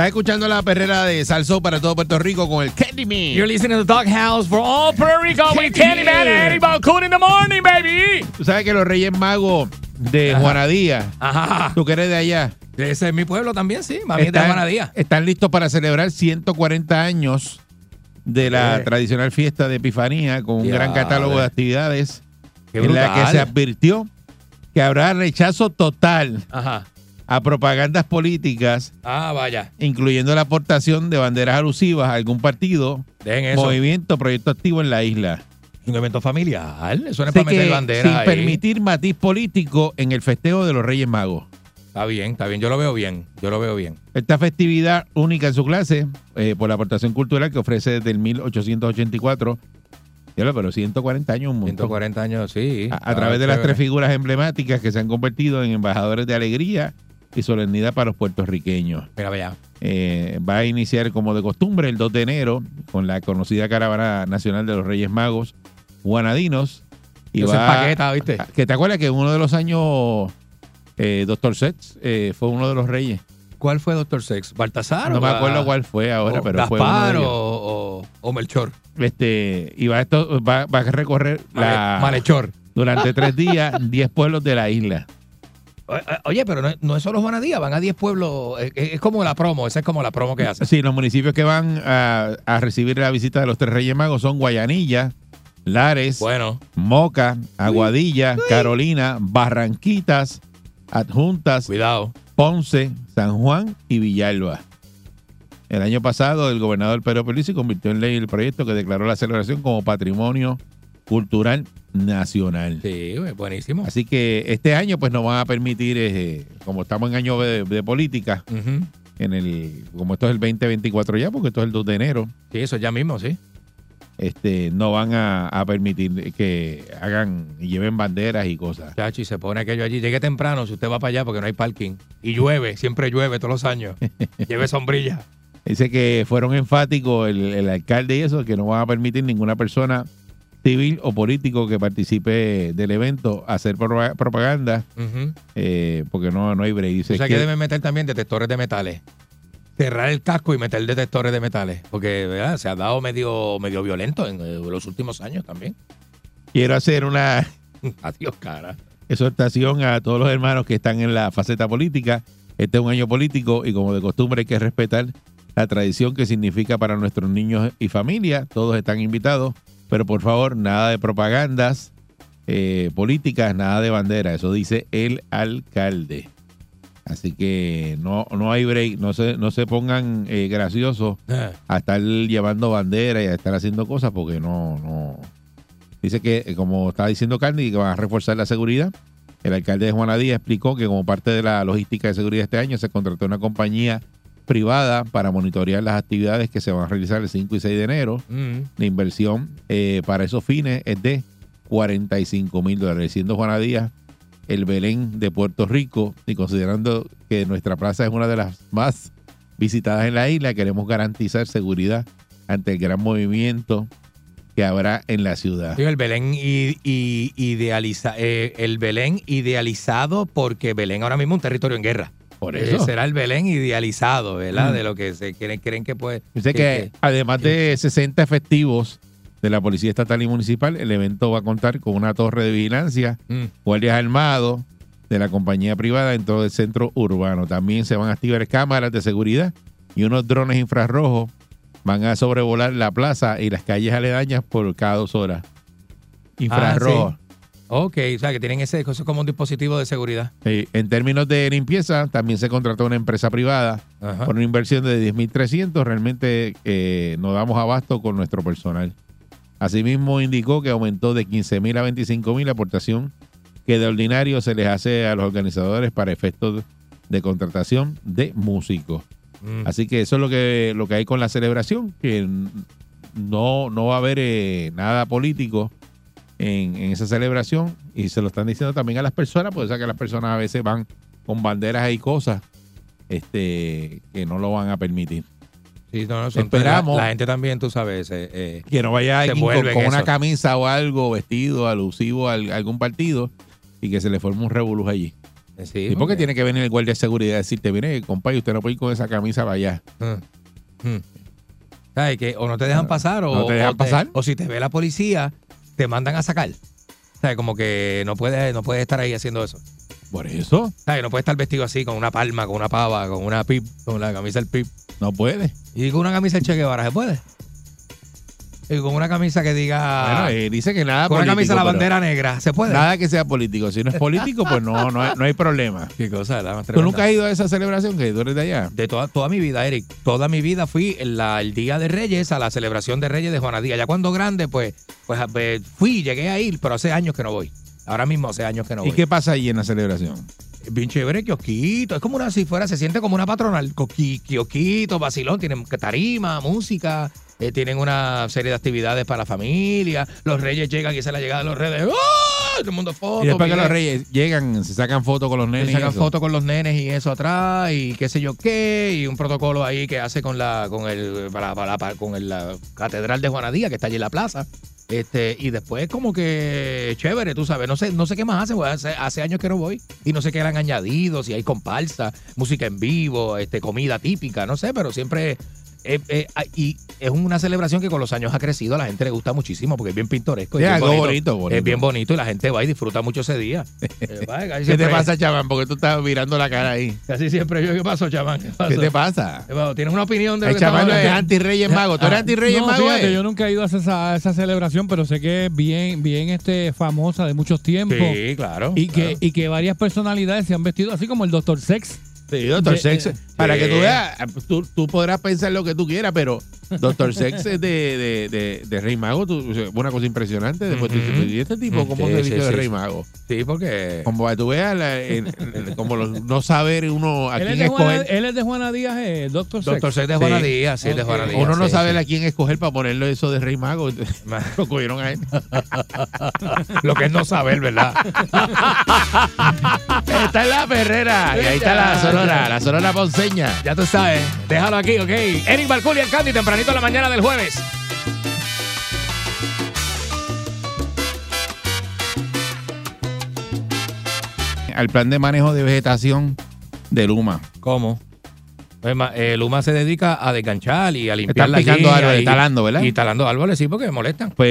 Estás escuchando la perrera de Salso para todo Puerto Rico con el Candyman. You're listening to the Dog House for all Puerto Rico with Candyman and Eddie Balcoon in the morning, baby. Tú sabes que los Reyes Magos de Ajá. Juanadía, Ajá. tú que eres de allá, Ese es mi pueblo también, sí. Mami es de Juanadía. están listos para celebrar 140 años de la Eh. tradicional fiesta de Epifanía con un Ya, gran catálogo de actividades Qué en la que se advirtió que habrá rechazo total Ajá. A propagandas políticas, Ah, vaya. incluyendo la aportación de banderas alusivas a algún partido, Dejen eso. movimiento, proyecto activo en la isla. Un evento familiar. Eso no es para meter que, bandera. sin ahí. permitir matiz político en el festejo de los Reyes Magos. Está bien, está bien. Yo lo veo bien. Yo lo veo bien. Esta festividad única en su clase, eh, por la aportación cultural que ofrece desde el 1884, Diablo, pero 140 años, un montón. 140 años, sí. A, través de las tres figuras emblemáticas que se han convertido en embajadores de alegría y solemnidad para los puertorriqueños. Mira, vaya. Eh, va a iniciar como de costumbre el 2 de enero con la conocida caravana nacional de los Reyes Magos guanadinos. Y va, paqueta, ¿viste? que te acuerdas que en uno de los años eh, Doctor Sets eh, fue uno de los reyes. ¿Cuál fue Doctor Sex? ¿Baltasar? No o me acuerdo cuál fue ahora, o pero fue uno de Gaspar ellos. o, Melchor. Este, y va, esto, va, va a recorrer la, Male- Malhechor. durante tres días 10 pueblos de la isla. Eh, Oye, pero no, no es solo Juanadía, van a 10 pueblos. eh, Es, es como la promo, esa es como la promo que hacen. Sí, los municipios que van a, a recibir la visita de los tres Reyes Magos son Guayanilla, Lares, Bueno, Moca, Aguadilla, Carolina, Barranquitas, Adjuntas, cuidado. Ponce, San Juan y Villalba. El año pasado, el gobernador Pedro Pierluisi convirtió en ley el proyecto que declaró la celebración como patrimonio cultural nacional. Sí, buenísimo. Así que este año, pues, nos van a permitir, eh, como estamos en año de, de política, en el, como esto es el 2024 ya, porque esto es el 2 de enero, Sí, eso ya mismo, sí. este, no van a, a permitir que hagan y lleven banderas y cosas. Chachi, se pone aquello allí. Llegue temprano si usted va para allá porque no hay parking. Y llueve, siempre llueve todos los años. Lleve sombrilla. Dice que fueron enfáticos el, el alcalde y eso, que no van a permitir ninguna persona civil o político que participe del evento hacer propa- propaganda, eh, porque no, no hay break. O sea que- que deben meter también detectores de metales. Cerrar el casco y meter detectores de metales. Porque ¿verdad? se ha dado medio, medio violento en eh, los últimos años también. quiero hacer una Adiós, cara. exhortación a todos los hermanos que están en la faceta política. Este es un año político y como de costumbre hay que respetar la tradición que significa para nuestros niños y familia. Todos están invitados, pero por favor, nada de propagandas eh, políticas, nada de bandera. Eso dice el alcalde. Así que no, no hay break, no se, no se pongan eh, graciosos Eh, a estar llevando bandera y a estar haciendo cosas porque no, no. Dice que, como estaba diciendo Candy, que van a reforzar la seguridad. El alcalde de Juanadía explicó que como parte de la logística de seguridad este año se contrató una compañía privada para monitorear las actividades que se van a realizar el 5 y 6 de enero. mm. La inversión eh, para esos fines es de 45 mil dólares, siendo Juanadía el Belén de Puerto Rico y considerando que nuestra plaza es una de las más visitadas en la isla, queremos garantizar seguridad ante el gran movimiento que habrá en la ciudad. Sí, el Belén i- i- idealiza, eh, el Belén idealizado porque Belén ahora mismo es un territorio en guerra. Por Eh, eso. será el Belén idealizado, ¿verdad? Mm. De lo que se creen, creen que puede. Dice que además de 60 efectivos de la Policía Estatal y Municipal, el evento va a contar con una torre de vigilancia, Mm. guardias armados de la compañía privada en todo el centro urbano. También se van a activar cámaras de seguridad y unos drones infrarrojos van a sobrevolar la plaza y las calles aledañas por cada dos horas. Infrarrojos. Ok, o sea, que tienen ese, eso es como un dispositivo de seguridad. En términos de limpieza, también se contrató una empresa privada Ajá. por una inversión de 10.300. Realmente eh, no damos abasto con nuestro personal. Asimismo, indicó que aumentó de 15.000 a 25.000 la aportación que de ordinario se les hace a los organizadores para efectos de contratación de músicos. Mm. Así que eso es lo que, lo que hay con la celebración, que no, no va a haber eh, nada político en, en esa celebración y se lo están diciendo también a las personas, porque o sea que las personas a veces van con banderas y cosas este, que no lo van a permitir. Sí, no, no, son- Esperamos. La, la gente también, tú sabes, eh, eh, Que no vaya alguien con, una camisa o algo vestido alusivo a, al- algún partido y que se le forme un revolú allí. sí, y porque tiene que venir el guardia de seguridad y decirte, mire, compadre, usted no puede ir con esa camisa para allá. Mm. Mm. ¿Sabes? Que o no te dejan pasar o, No te dejan o pasar. o si te ve la policía, te mandan a sacar. ¿Sabes? Como que no puedes, no puedes estar ahí haciendo eso. Por eso ¿Sabes? No puedes estar vestido así con una palma, con una pava, con una pip, con la camisa del pip. no puede. Y con una camisa del Che Guevara, ¿se puede? Y con una camisa que diga... bueno, eh, dice que nada con una camisa de la bandera negra, ¿se puede? Nada que sea político. Si no es político, pues no, no, hay, no hay problema. Qué cosa, la más ¿Tú nunca has ido a esa celebración que tú eres de allá? De toda, toda mi vida, Eric. Toda mi vida fui la- el día de Reyes a la celebración de Reyes de Juana Díaz. Ya cuando grande, pues, pues fui, llegué a ir, pero hace años que no voy. Ahora mismo hace años que no ¿Y voy. qué pasa allí en la celebración? Bien chévere, kiosquito. Es como una, si fuera, se siente como una patronal. Kiosquito, vacilón, tienen tarima, música, eh, tienen una serie de actividades para la familia. Los reyes llegan y es la llegada de los reyes. ¡Ah! Todo el mundo foto. y después que los reyes llegan, se sacan fotos con los nenes. Y sacan fotos con los nenes y eso atrás y qué sé yo qué y un protocolo ahí que hace con la con el para, para- para- con el- la catedral de Juanadía que está allí en la plaza este y después como que chévere tú sabes no sé no sé qué más hacen pues, hace, hace años que no voy y no sé qué eran añadidos si hay comparsa música en vivo este comida típica no sé pero siempre eh, eh, ah, y es una celebración que con los años ha crecido, a la gente le gusta muchísimo porque es bien pintoresco. Sí, es, bien algo bonito, bonito. es bien bonito y la gente va y disfruta mucho ese día. Eh, ¿Qué te pasa, chaval? Porque tú estás mirando la cara ahí. Casi siempre yo, ¿qué pasó, chamán? ¿Qué te pasa? ¿Tienes una opinión de lo El chaval no es anti-Reyes Mago. ¿Tú eres Ah, anti-Reyes no, Mago? fíjate, eh? yo nunca he ido a esa, a esa celebración, pero sé que es bien, bien este, famosa de muchos tiempos. Sí, claro. Y que, claro. y que varias personalidades se han vestido así como el Dr. Sex. Sí, Doctor De- Sex. eh, para que tú veas, tú, tú podrás pensar lo que tú quieras, pero Doctor Sex es de, de, de, de Rey Mago. Tú, una cosa impresionante. Después tú dices, Ujú. ¿y este tipo cómo Sí, se sí, de Rey. Mago? Sí, porque... Como para que tú veas, la- como los- no saber uno a Él es, quién de Juana, escoger. él es de Juana Díaz, eh, Dr. Sex. Doctor Sex de Juana Sí. Díaz, sí, de Ok. Juana Díaz. Uno no sabe a quién escoger para ponerle eso de Rey Mago. Lo cogieron a él. Lo que es no saber, ¿verdad? Está en la perrera. Y ahí está la sonora, la sonora ponceña. ya tú sabes. Déjalo aquí, ok. Eric Balculi, el Candy, tempranito en la mañana del jueves. Al plan de manejo de vegetación de Luma. ¿Cómo? Pues, eh, Luma se dedica a desganchar y a limpiar Están la picando línea árboles, y- talando, ¿verdad? Y talando árboles, sí, porque molestan. Pues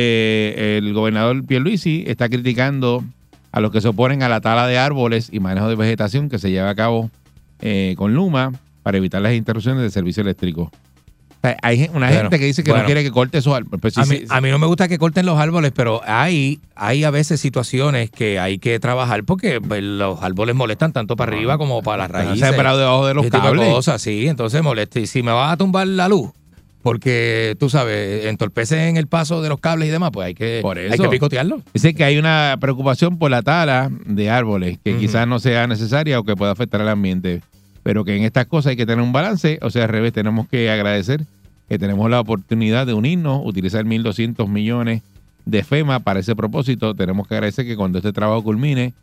el gobernador Pierluisi está criticando a los que se oponen a la tala de árboles y manejo de vegetación que se lleva a cabo eh, con Luma para evitar las interrupciones del servicio eléctrico. O sea, hay una Bueno, gente que dice que bueno. no quiere que corte esos árboles. Pues sí, a, mí, sí, a mí no me gusta que corten los árboles, pero hay, hay a veces situaciones que hay que trabajar porque pues, los árboles molestan tanto para arriba como para las raíces. sembrado debajo de los de cables. cosas, sí, entonces molesta. Y si me vas a tumbar la luz, porque tú sabes, entorpecen el paso de los cables y demás, pues hay que, Por hay que picotearlo. Dice que hay una preocupación por la tala de árboles que quizás no sea necesaria o que pueda afectar al ambiente, pero que en estas cosas hay que tener un balance, o sea, al revés, tenemos que agradecer que tenemos la oportunidad de unirnos, utilizar 1.200 millones de FEMA para ese propósito. Tenemos que agradecer que cuando este trabajo culmine,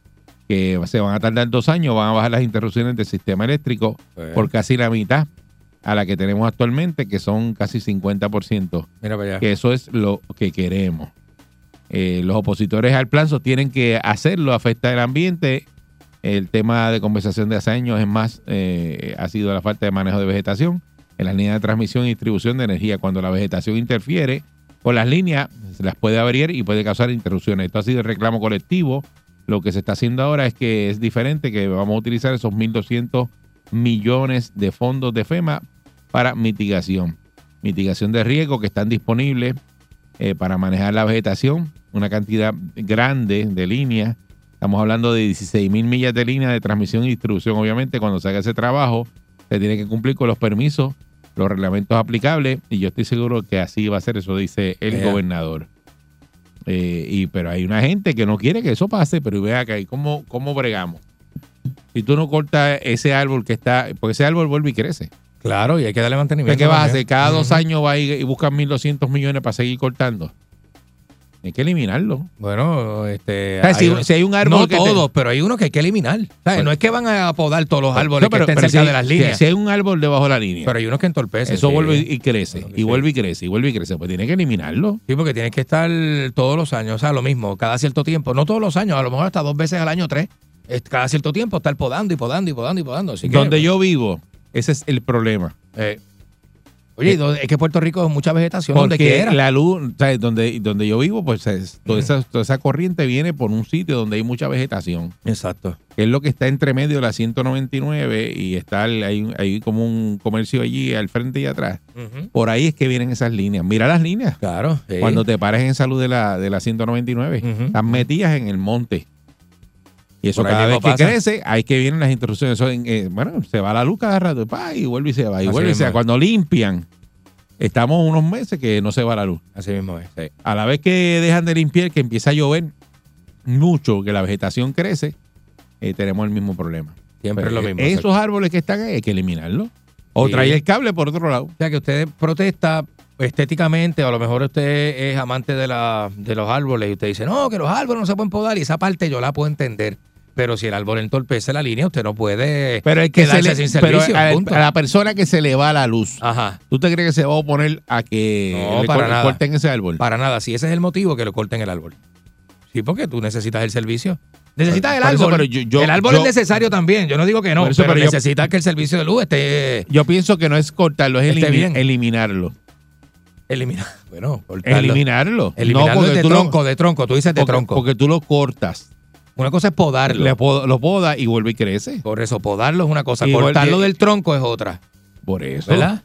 que se van a tardar dos años, van a bajar las interrupciones del sistema eléctrico por casi la mitad a la que tenemos actualmente, que son casi 50% Mira para allá. que eso es lo que queremos. Eh, los opositores al plan sostienen que hacerlo afecta el ambiente. El tema de conversación de hace años es más, eh, ha sido la falta de manejo de vegetación en las líneas de transmisión y distribución de energía. Cuando la vegetación interfiere con las líneas, se las puede abrir y puede causar interrupciones. Esto ha sido el reclamo colectivo. Lo que se está haciendo ahora es que es diferente, que vamos a utilizar esos 1.200 millones de fondos de FEMA para mitigación. Mitigación de riesgo que están disponibles eh, para manejar la vegetación. una cantidad grande de líneas. Estamos hablando de 16 mil millas de línea de transmisión y distribución. Obviamente, cuando se haga ese trabajo, se tiene que cumplir con los permisos, los reglamentos aplicables, y yo estoy seguro que así va a ser, eso dice el gobernador. Eh, y Pero hay una gente que no quiere que eso pase, pero vea que hay cómo, cómo bregamos. Si tú no cortas ese árbol que está, porque ese árbol vuelve y crece. Claro, y hay que darle mantenimiento. ¿Qué vas a hacer? Cada dos años va y, y buscan 1.200 millones para seguir cortando. Hay que eliminarlo. Bueno, este. O sea, si, hay uno- si hay un árbol no que te- todos, pero hay unos que hay que eliminar. Bueno. no es que van a podar todos los árboles No, pero- que estén pero cerca si- de las líneas. Si, hay un árbol debajo de la línea, pero hay unos que entorpecen. eso sí. vuelve y crece, y sí. vuelve y crece, y vuelve y crece. Pues tiene que eliminarlo. Sí, porque tienes que estar todos los años, o sea, lo mismo, cada cierto tiempo. No todos los años, a lo mejor hasta dos veces al año, tres. Es- Cada cierto tiempo estar podando y podando y podando y podando. Así que, Donde yo vivo, ese es el problema. eh, oye, donde- es que Puerto Rico es mucha vegetación donde quiera. la luz, ¿sabes? Donde, donde yo vivo, pues es- toda, esa, toda esa corriente viene por un sitio donde hay mucha vegetación. Exacto. que es lo que está entre medio de la 199 y está hay, hay como un comercio allí al frente y atrás. Por ahí es que vienen esas líneas. Mira las líneas. Claro. sí. Cuando te pares en salud de la, de la 199, Ujú. están metidas en el monte. Y eso cada vez que pasa. crece, ahí que vienen las. Eso en- eh, bueno, se va la luz cada rato, pa, y vuelve y se va, y Así vuelve y se va. Cuando limpian, estamos unos meses que no se va la luz. Así mismo es. sí. A la vez que dejan de limpiar, que empieza a llover mucho, que la vegetación crece, eh, tenemos el mismo problema. Siempre Pero es lo mismo. Esos árboles que están ahí hay que eliminarlos. O Sí. traer el cable por otro lado. O sea, que usted protesta estéticamente, o a lo mejor usted es amante de, la, de los árboles y usted dice, no, que los árboles no se pueden podar, y esa parte yo la puedo entender. Pero si el árbol entorpece la línea, usted no puede Pero el que se quedarse le, sin pero servicio. a, la persona que se le va la luz, Ajá. ¿tú te crees que se va a oponer a que No, le para cor- nada. corten ese árbol? Para nada, si ese es el motivo, que lo corten el árbol. Sí, porque tú necesitas el servicio. Necesitas el eso, árbol. pero yo- yo- el árbol yo- es necesario también. Yo no digo que no, eso, pero, necesitas que el servicio de luz esté Yo pienso que no es cortarlo, es elimi- bien. eliminarlo. eliminado. Bueno, cortarlo. Eliminarlo. Eliminarlo no, porque de tú tronco, lo, de tronco. Tú dices de porque, tronco. porque tú lo cortas. Una cosa es podarlo. Le lo poda y vuelve y crece. Por eso, podarlo es una cosa, Y cortarlo del tronco es otra, Por eso. ¿verdad?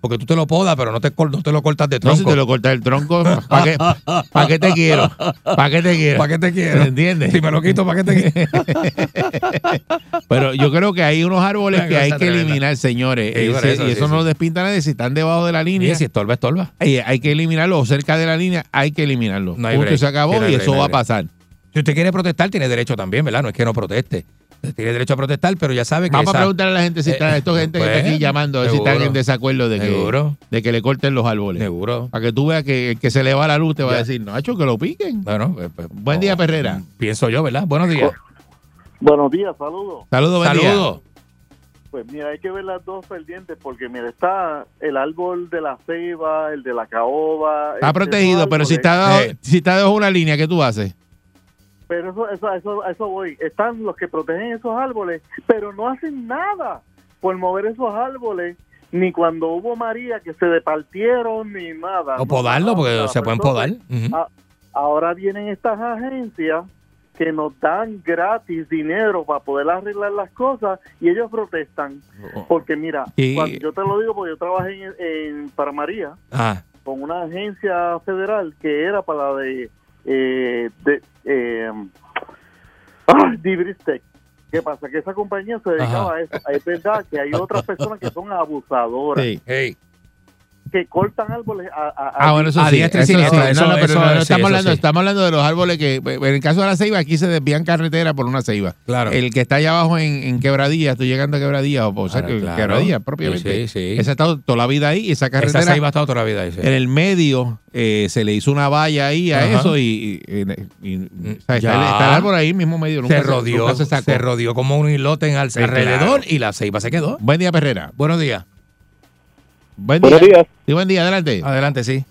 Porque tú te lo podas, pero no te, no te lo cortas de No, tronco. si te lo cortas el tronco, ¿para qué, pa' qué te quiero? ¿Para qué te quiero? ¿Para qué te quiero? ¿Entiendes? Si me lo quito, ¿para qué te quiero? Pero yo creo que hay unos árboles que hay que tremenda. eliminar, señores. Sí, Y eso, y sí, eso sí. no lo despinta nadie. Si están debajo de la línea, Y si estorba, estorba. hay, hay que eliminarlo. O cerca de la línea, hay que eliminarlo. No hay break. se acabó Sí, no y break, eso no va a pasar. Si usted quiere protestar, tiene derecho también, ¿verdad? No es que no proteste. Usted Tiene derecho a protestar, pero ya sabe que Vamos a preguntarle a la gente si Eh, está, esto gente que está pues, aquí llamando, a ver si están en desacuerdo de que, de que le corten los árboles. Seguro. Para que tú veas que el que se le va la luz te va a decir, no, hecho que lo piquen. Bueno, pues, pues, Buen día, Perrera. Pienso yo, ¿verdad? Buenos días. Buenos días, saludos. Saludos. Saludos. Pues mira, hay que ver las dos pendientes porque mira, está el árbol de la ceiba, el de la caoba. Está este, protegido, pero si está, Eh. si está debajo de una línea, ¿qué tú haces? Pero eso, eso, eso, eso voy. Están los que protegen esos árboles, pero no hacen nada por mover esos árboles, ni cuando hubo María que se departieron, ni nada. O podarlo, porque Nada. se pueden podar. a- ahora vienen estas agencias que nos dan gratis dinero para poder arreglar las cosas y ellos protestan. Porque mira, Y- cuando- yo te lo digo porque yo trabajé en, en- para María Ah, con una agencia federal que era para la de, eh, de eh, ah, Dibristec. ¿Qué pasa? Que esa compañía se dedicaba Ajá. a eso. Es verdad que hay otras personas que son abusadoras, Sí. hey. Que cortan árboles a, a- a- Ah, bueno, eso A sí. diestra y siniestra, eso- No, no, pero eso- no, estamos hablando, sí. estamos hablando de los árboles que, en el caso de la ceiba, aquí se desvían carretera por una ceiba. Claro. El que está allá abajo en, en Quebradilla, estoy llegando a Quebradilla, o, o sea, Claro, que claro. Quebradilla propiamente. Sí, sí, sí. Esa ha estado toda la vida ahí y esa Esa carretera ceiba ha estado toda la vida ahí. sí. en el medio eh, se le hizo una valla ahí a Ajá. eso y, y- y- y- o sea, está, Ya. el, está el árbol ahí mismo medio. Nunca se rodeó, nunca se, se rodeó como un islote en al- alrededor claro. y la ceiba se quedó. Buen día, Perrera. Buenos días. Buen día. Buenos días. Sí, buen día, adelante. Adelante, sí.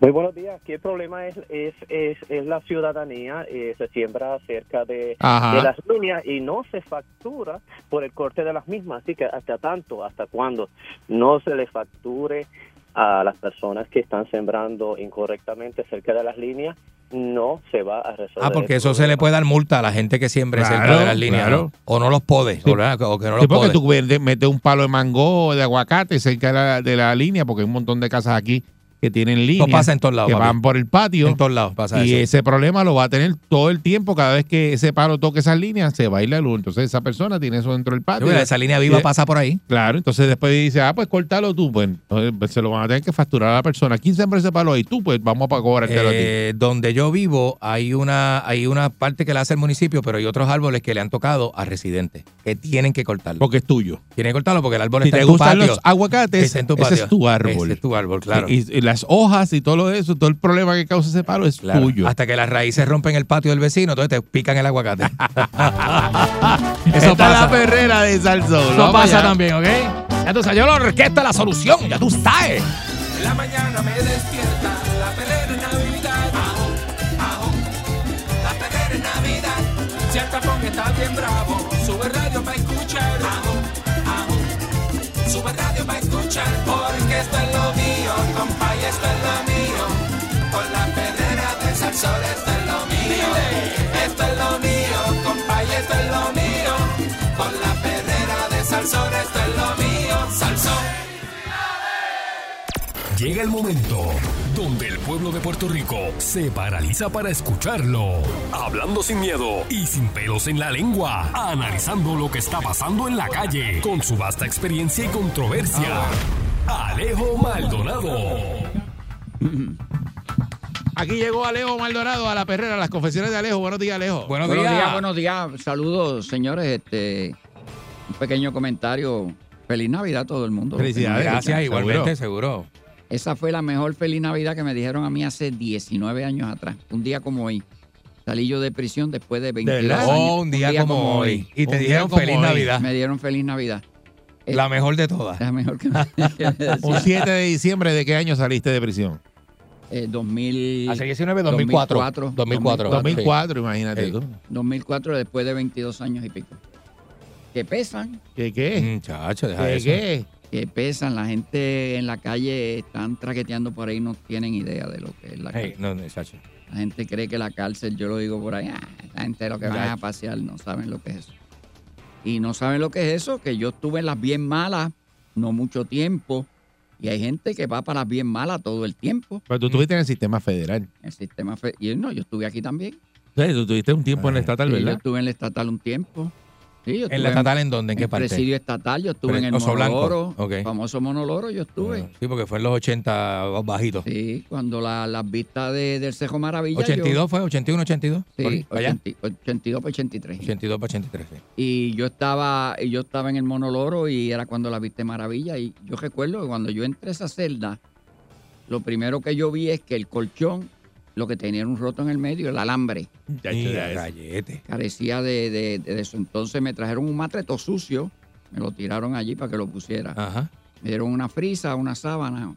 Muy buenos días. Aquí el problema es, es, es, es la ciudadanía. eh, se siembra cerca de, de las líneas y no se factura por el corte de las mismas. Así que hasta tanto, hasta cuando no se le facture a las personas que están sembrando incorrectamente cerca de las líneas, no se va a resolver. Ah, porque eso se le puede dar multa a la gente que siembre Claro, cerca de las líneas. claro. ¿no? O no los pode. Sí. O, que no Sí, los porque pode. tú metes un palo de mango o de aguacate cerca de la, de la línea, porque hay un montón de casas aquí que tienen líneas pasa en todos lados, que papi. van por el patio. En todos lados pasa y eso. ese problema lo va a tener todo el tiempo. Cada vez que ese palo toque esas líneas, se va a ir la luz. Entonces esa persona tiene eso dentro del patio. Sí, esa línea viva pasa por ahí. Claro, entonces después dice, ah, pues cortalo tú. Pues entonces, pues, se lo van a tener que facturar a la persona. ¿Quién sembró ese palo ahí? Tú, pues vamos a cobrártelo a ti. Eh, donde yo vivo hay una hay una parte que la hace el municipio, pero hay otros árboles que le han tocado a residentes que tienen que cortarlo. Porque es tuyo. Tienen que cortarlo porque el árbol Si está te en tu gustan patio. los aguacates, Está en tu ese es tu árbol. Ese es tu árbol, claro. Y, y las hojas y todo lo de eso, todo el problema que causa ese palo es Claro. tuyo. Hasta que las raíces rompen el patio del vecino, entonces te pican el aguacate. Esta Eso es la pasa. perrera de Salsón. Eso pasa allá. también, ¿ok? Ya tú sabes, yo lo orquesta la solución, ya tú sabes. En la mañana me despierta la perrera en Navidad. Ajo, ajo, la perrera en Navidad. Si el tapón está bien bravo, sube radio para escuchar. Ajo, ajo, sube radio para escuchar. Porque esto es lo y esto es lo mío. Con la perrera de Salsón, esto es lo mío. Esto es lo mío, compa, y esto es lo mío. Con la perrera de Salsón, esto es lo mío. Salsón. Llega el momento donde el pueblo de Puerto Rico se paraliza para escucharlo. Hablando sin miedo y sin pelos en la lengua. Analizando lo que está pasando en la calle con su vasta experiencia y controversia. Alejo Maldonado. Aquí llegó Alejo Maldonado a la perrera, a las confesiones de Alejo. Buenos días, Alejo. Buenos, Buenos días. días, buenos días. Saludos, señores. Este, un pequeño comentario. Feliz Navidad a todo el mundo. Felicidades. Gracias, Seguro. igualmente, seguro. Esa fue la mejor feliz Navidad que me dijeron a mí hace 19 años atrás. Un día como hoy. Salí yo de prisión después de 22 verdad? años. Oh, un día, como hoy. Y te dijeron feliz hoy. Navidad. Me dieron feliz Navidad. Eh, La mejor de todas. La mejor que me, que me. Un 7 de diciembre, ¿de qué año saliste de prisión? Eh, 2000, Hace 19, 2004. 2004. 2004. 2004, imagínate Sí. tú. 2004, después de 22 años y pico. Que pesan, ¿Qué qué? Muchacho, deja ¿Qué eso. qué? que pesan. La gente en la calle están traqueteando por ahí, no tienen idea de lo que es la Hey, calle. no, no, chacho. La gente cree que la cárcel, yo lo digo por ahí, ah, la gente lo que van a pasear no saben lo que es eso. Y no saben lo que es eso, que yo estuve en las bien malas no mucho tiempo. Y hay gente que va para las bien malas todo el tiempo. Pero tú estuviste en el sistema federal. El sistema fe- y no, yo estuve aquí también. Sí, Tú tuviste un tiempo en el estatal, Sí, yo ¿verdad? estuve en la estatal un tiempo. Sí, yo ¿En la estatal en dónde? ¿En qué el parte? presidio estatal, yo estuve Pero en el Oso. Monoloro, Ok. famoso Monoloro, yo estuve. Sí, porque fue en los 80 bajito. Sí, cuando la- las vistas de- del Cejo Maravilla. yo- 82 fue, 81, 82. por ahí, sí, para allá. 80 82 para 83. 82 para 83. sí. Y yo estaba, y yo estaba en el Monoloro y era cuando la viste maravilla. Y yo recuerdo que cuando yo entré a esa celda, lo primero que yo vi es que el colchón, lo que tenía era un roto en el medio, el alambre, Mira, rayete. carecía de, de- de eso. Entonces me trajeron un matreto sucio, me lo tiraron allí para que lo pusiera. Ajá. Me dieron una frisa, una sábana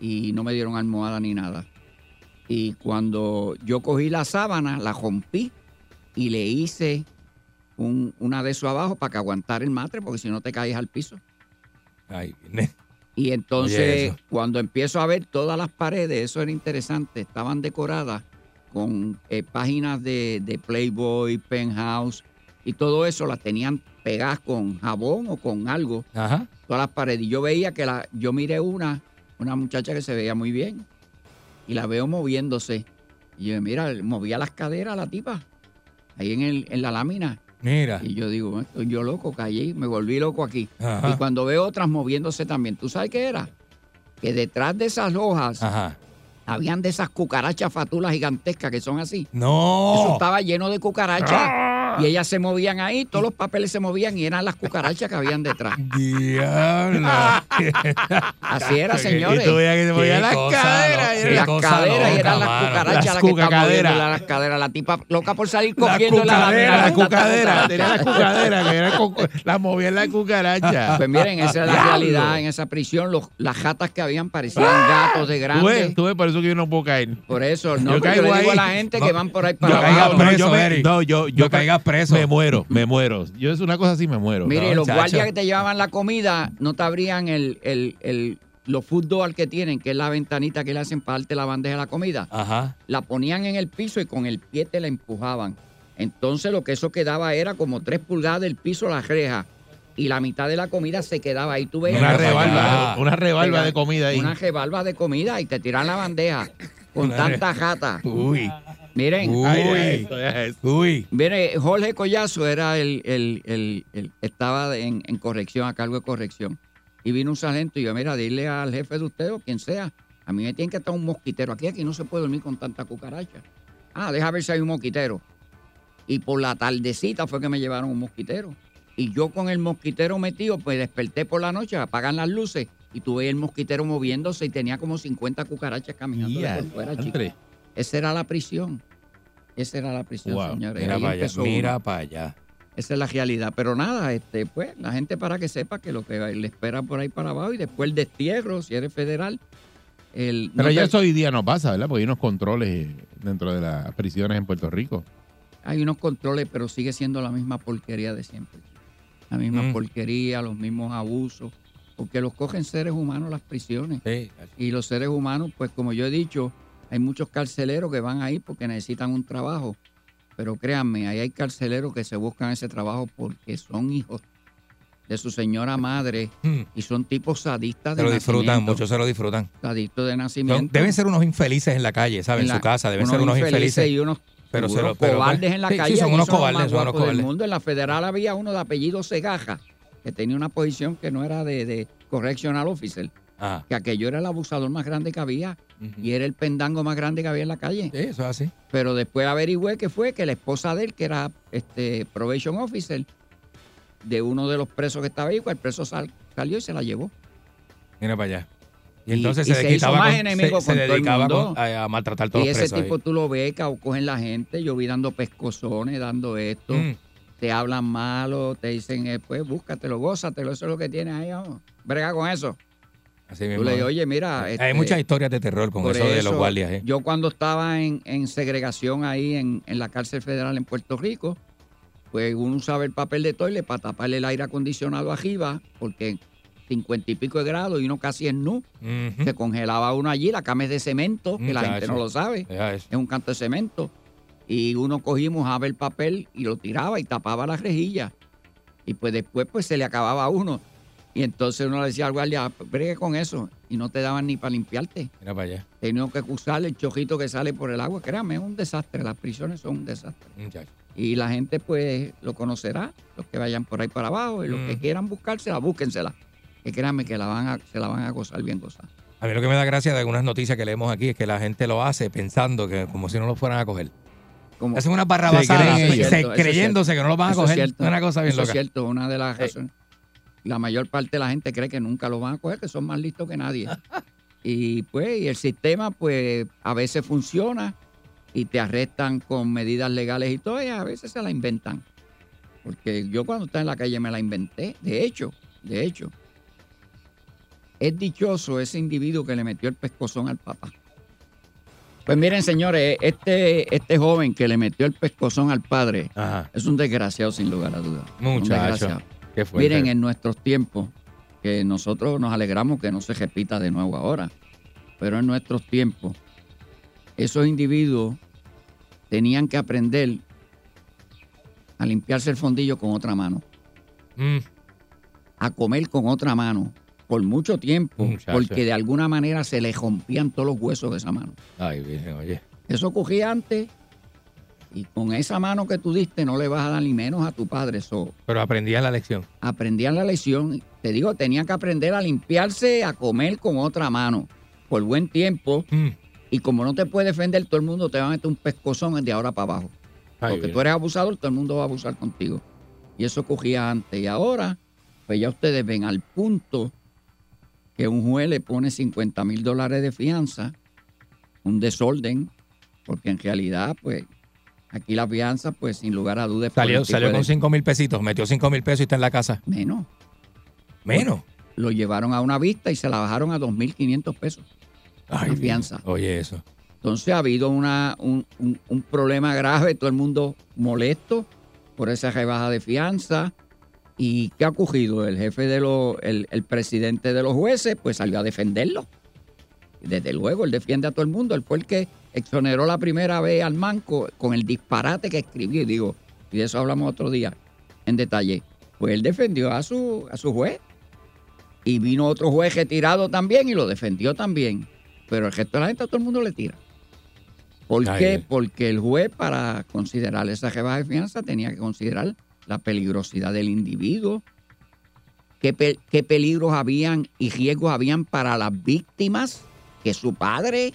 y no me dieron almohada ni nada. Y cuando yo cogí la sábana, la rompí y le hice un- una de eso abajo para que aguantara el matre, porque si no te caes al piso. Ay, ne- Y entonces, cuando empiezo a ver todas las paredes, eso era interesante, estaban decoradas con eh, páginas de, de Playboy, Penthouse, y todo eso las tenían pegadas con jabón o con algo, Ajá. todas las paredes. Y yo veía que la, yo miré una, una muchacha que se veía muy bien, y la veo moviéndose. Y yo, mira, movía las caderas la tipa, ahí en, el, en la lámina. Mira. Y yo digo, estoy yo loco, callé, me volví loco aquí. Ajá. Y cuando veo otras moviéndose también, ¿tú sabes qué era? Que detrás de esas hojas Ajá. habían de esas cucarachas fatulas gigantescas que son así. Eso No. estaba lleno de cucarachas. Y ellas se movían ahí, todos los papeles se movían y eran las cucarachas que habían detrás. Diablo. Así era, Y señores. tú veías que se movían Qué las cosa, caderas. no, era- las caderas y eran las cucarachas Las las, que estaban moviendo las caderas. La tipa loca por salir cogiendo la cucadera, la lámina. cucadera, tenía la cucadera, que era la movía en la cucaracha. Pues miren, esa es la realidad en esa prisión. Los, las jatas que habían parecían gatos de grandes. tú ves, por eso que yo no puedo caer. Por eso, no, Yo yo, caigo le digo a la gente No, que van por ahí para abajo. no, yo yo, yo preso. Me muero, me muero. Yo es una cosa así, me muero. Mire, No, los chacho. guardias que te llevaban la comida no te abrían el, el, el, los door que tienen, que es la ventanita que le hacen para darte la bandeja de la comida. Ajá. La ponían en el piso y con el pie te la empujaban. Entonces lo que eso quedaba era como tres pulgadas del piso la reja. y la mitad de la comida se quedaba ahí. Tú ves Una allá. una rebalva de comida ahí. una rebalva de comida y te tiran la bandeja con tanta jata. Uy, Miren, Uy. Ay, deja eso, deja eso. uy. Mire, Jorge Collazo era el, el- el- el- estaba en, en corrección, a cargo de corrección. Y vino un sargento y yo, mira, dile al jefe de usted o quien sea, a mí me tiene que estar un mosquitero. Aquí, aquí no se puede dormir con tanta cucaracha. Ah, deja ver si hay un mosquitero. Y por la tardecita fue que me llevaron un mosquitero. Y yo con el mosquitero metido, pues desperté por la noche, apagan las luces y tuve el mosquitero moviéndose y tenía como 50 cucarachas caminando Ya, por fuera, chico. Esa era la prisión. Esa era la prisión, Wow, señores. Mira para allá, mira para allá. Esa es la realidad. Pero nada, este, pues, la gente para que sepa que lo que le espera por ahí para abajo y después el destierro, si eres federal. El, Pero no ya te- eso hoy día no pasa, ¿verdad? Porque hay unos controles dentro de las prisiones en Puerto Rico. Hay unos controles, pero sigue siendo la misma porquería de siempre. La misma Mm. porquería, los mismos abusos, porque los cogen seres humanos las prisiones. Sí, Y los seres humanos, pues como yo he dicho, hay muchos carceleros que van ahí porque necesitan un trabajo. Pero créanme, ahí hay carceleros que se buscan ese trabajo porque son hijos de su señora madre Mm. y son tipos sadistas Se de lo disfrutan, muchos se lo disfrutan. Sadistas de Son- nacimiento. deben ser unos infelices en la calle, ¿sabes? En, su casa, deben ser unos infelices. y unos Pero se lo- pero, cobardes pues, en la sí, sí, calle. son unos cobardes, son unos del mundo. En la federal había uno de apellido Segaja, que tenía una posición que no era de, de correctional officer, Ajá. que aquello era el abusador más grande que había y era el pendango más grande que había en la calle. Sí, eso es así. Pero después averigüé que fue que la esposa de él, que era este probation officer, de uno de los presos que estaba ahí, pues el preso sal- salió y se la llevó. Mira para allá. Y Y- entonces y se, se quitaba hizo más con- enemigo se, con se todo el mundo. con- a, a maltratar a todos y los ese presos. tipo ahí. tú lo ves, cogen la gente, yo vi dando pescozones, dando esto, Mm. te hablan malo, te dicen, eh, pues búscatelo, gózatelo, eso es lo que tienes ahí, vamos. Brega con eso. Así mismo. le oye, mira. Hay este, muchas historias de terror con eso, de los guardias. ¿eh? Yo cuando estaba en, en segregación ahí en, en la cárcel federal en Puerto Rico, pues uno usaba el papel de toile para taparle el aire acondicionado arriba, porque cincuenta y pico de grados y uno casi en nu. Se congelaba uno allí, la cama es de cemento, que la gente no lo sabe, es un canto de cemento. Y uno cogimos a ver el papel y lo tiraba y tapaba la rejilla. Y pues después pues se le acababa a uno. Y entonces uno le decía al guardia, bregue con eso. Y no te daban ni para limpiarte. Mira para allá. Tenía que usar el chojito que sale por el agua. Créame, es un desastre. Las prisiones son un desastre. Muchacho. Y la gente, pues, lo conocerá. Los que vayan por ahí para abajo. Y los que Mm. quieran buscársela, búsquensela. Que créanme que la van a, se la van a gozar bien gozar. A mí lo que me da gracia de algunas noticias que leemos aquí es que la gente lo hace pensando que como si no lo fueran a coger. Como, Hacen una barrabasadas es creyéndose que no lo van a Eso es coger. cierto. una cosa bien Eso es loca. cierto. Una de las Eh. La mayor parte de la gente cree que nunca lo van a coger, que son más listos que nadie. y pues, y el sistema, pues, a veces funciona y te arrestan con medidas legales y todo, y a veces se la inventan. Porque yo cuando estaba en la calle me la inventé. De hecho, de hecho, es dichoso ese individuo que le metió el pescozón al papá. Pues miren, señores, este, este joven que le metió el pescozón al padre Ajá. es un desgraciado sin lugar a dudas. Un Muchacho. Miren, en nuestros tiempos, que nosotros nos alegramos que no se repita de nuevo ahora, pero en nuestros tiempos, esos individuos tenían que aprender a limpiarse el fondillo con otra mano, Mm. a comer con otra mano, por mucho tiempo, Muchacho. porque de alguna manera se le rompían todos los huesos de esa mano. Ay, virgen, oye. Eso ocurría antes, y con esa mano que tú diste no le vas a dar ni menos a tu padre. Eso Pero aprendían la lección. aprendían la lección. Te digo, tenían que aprender a limpiarse, a comer con otra mano por buen tiempo. Mm. Y como no te puede defender, todo el mundo te va a meter un pescozón de ahora para abajo. Ay, Porque tú eres abusador, todo el mundo va a abusar contigo. Y eso ocurría antes. Y ahora, pues ya ustedes ven al punto que un juez le pone 50 mil dólares de fianza, un desorden, porque en realidad, pues, aquí la fianza, pues, sin lugar a dudas, Salió, con 5 mil pesitos, metió 5 mil pesos y está en la casa. Menos. Menos. lo llevaron a una vista y se la bajaron a 2.500 pesos. Ay, la fianza. Oye, eso. Entonces ha habido una, un, un- un problema grave, todo el mundo molesto por esa rebaja de fianza. ¿Y qué ha ocurrido? El jefe de los, el, el presidente de los jueces, pues salió a defenderlo. Desde luego, él defiende a todo el mundo. Él fue el que exoneró la primera vez al manco con el disparate que escribió. Y digo, y de eso hablamos otro día en detalle. pues él defendió a su, a su juez. Y vino otro juez retirado también y lo defendió también. Pero el resto de la gente a todo el mundo le tira. ¿Por Ay, qué? ay. Porque el juez para considerar esa rebaja de fianza tenía que considerar la peligrosidad del individuo, qué, pe- qué peligros habían y riesgos habían para las víctimas, que su padre,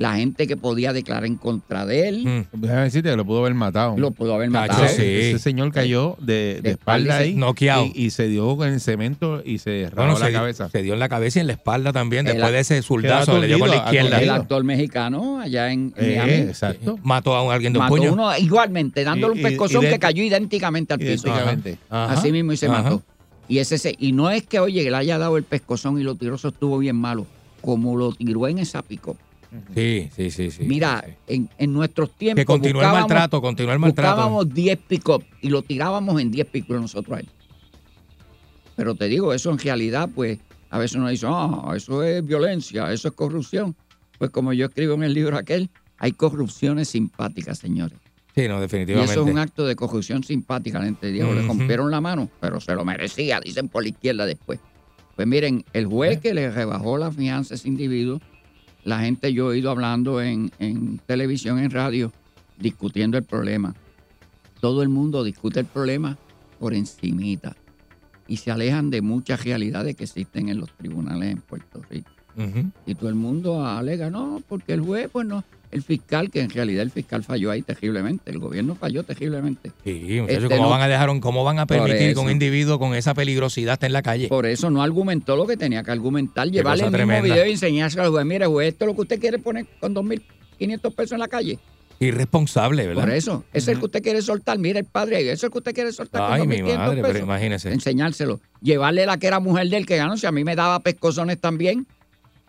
la gente que podía declarar en contra de él, Mm. Déjame decirte que lo pudo haber matado. lo pudo haber Cacho, matado. sí. Ese señor cayó de, de De espalda ahí noqueado. y, y se dio con el cemento y se rajó Bueno, la se, cabeza. se dio en la cabeza y en la espalda también. El- Después de ese zurdazo, Quedó le dio con la izquierda. El actor mexicano allá en Eh, Miami exacto. Mató a alguien de un mató puño. uno igualmente, dándole Y- un y- pescozón que cayó idénticamente al piso. Idénticamente. Ajá. Así mismo y se Ajá. mató. Y ese se- y no es que, oye, que le haya dado el pescozón y lo tiró, eso estuvo bien malo. Como lo tiró en esa pico. Sí, sí, sí. sí Mira, sí. En, en nuestros tiempos. Que continuó el maltrato, continuó el maltrato. Buscábamos 10 pick-up y lo tirábamos en 10 pick-up nosotros a él. Pero te digo, eso en realidad, pues, a veces uno dice, ah, eso es violencia, eso es corrupción. Pues como yo escribo en el libro aquel, hay corrupciones simpáticas, señores. Sí, no, Y definitivamente. eso es un acto de corrupción simpática. La gente dijo, le rompieron la mano, pero se lo merecía, dicen por la izquierda después. Pues miren, el juez que le rebajó la fianza a ese individuo, la gente yo he ido hablando en, en televisión, en radio, discutiendo el problema. Todo el mundo discute el problema por encimita y se alejan de muchas realidades que existen en los tribunales en Puerto Rico. Y todo el mundo alega, no, porque el juez, pues no, el fiscal, que en realidad el fiscal falló ahí terriblemente, el gobierno falló terriblemente. Sí, muchachos, Este ¿cómo no- van a dejar, un- cómo van a permitir que un individuo con esa peligrosidad esté en la calle? Por eso no argumentó lo que tenía que argumentar, llevarle el mismo tremenda. video y enseñárselo al juez, mire, juez, esto es lo que usted quiere poner con 2.500 pesos en la calle. Irresponsable, ¿verdad? Por eso, ese es el que usted quiere soltar, mire el padre eso es el que usted quiere soltar Ay, con mi 2.500 madre, pero imagínese. Enseñárselo. Llevarle la que era mujer de él que ganó, si a mí me daba pescozones también.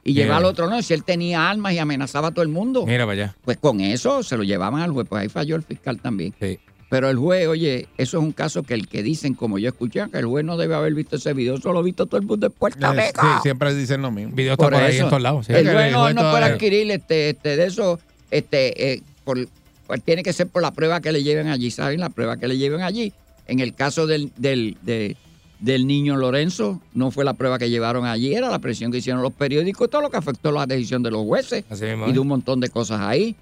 Y Mira. llevar al otro, no, si él tenía armas y amenazaba a todo el mundo. Mira para allá. Pues con eso se lo llevaban al juez, pues ahí falló el fiscal también. Sí. Pero el juez, oye, eso es un caso que el que dicen, como yo escuché, que el juez no debe haber visto ese video, eso lo ha visto todo el mundo en Puerto Rico. sí, siempre dicen lo mismo. Video está por, ahí en todos lados. sí. El juez el no, juez no puede adquirir este, este, de eso, este, eh, por, pues tiene que ser por la prueba que le lleven allí, ¿saben? La prueba que le lleven allí. En el caso del, del, de- del niño Lorenzo, no fue la prueba que llevaron allí, era la presión que hicieron los periódicos, todo lo que afectó la decisión de los jueces y de un montón de cosas ahí.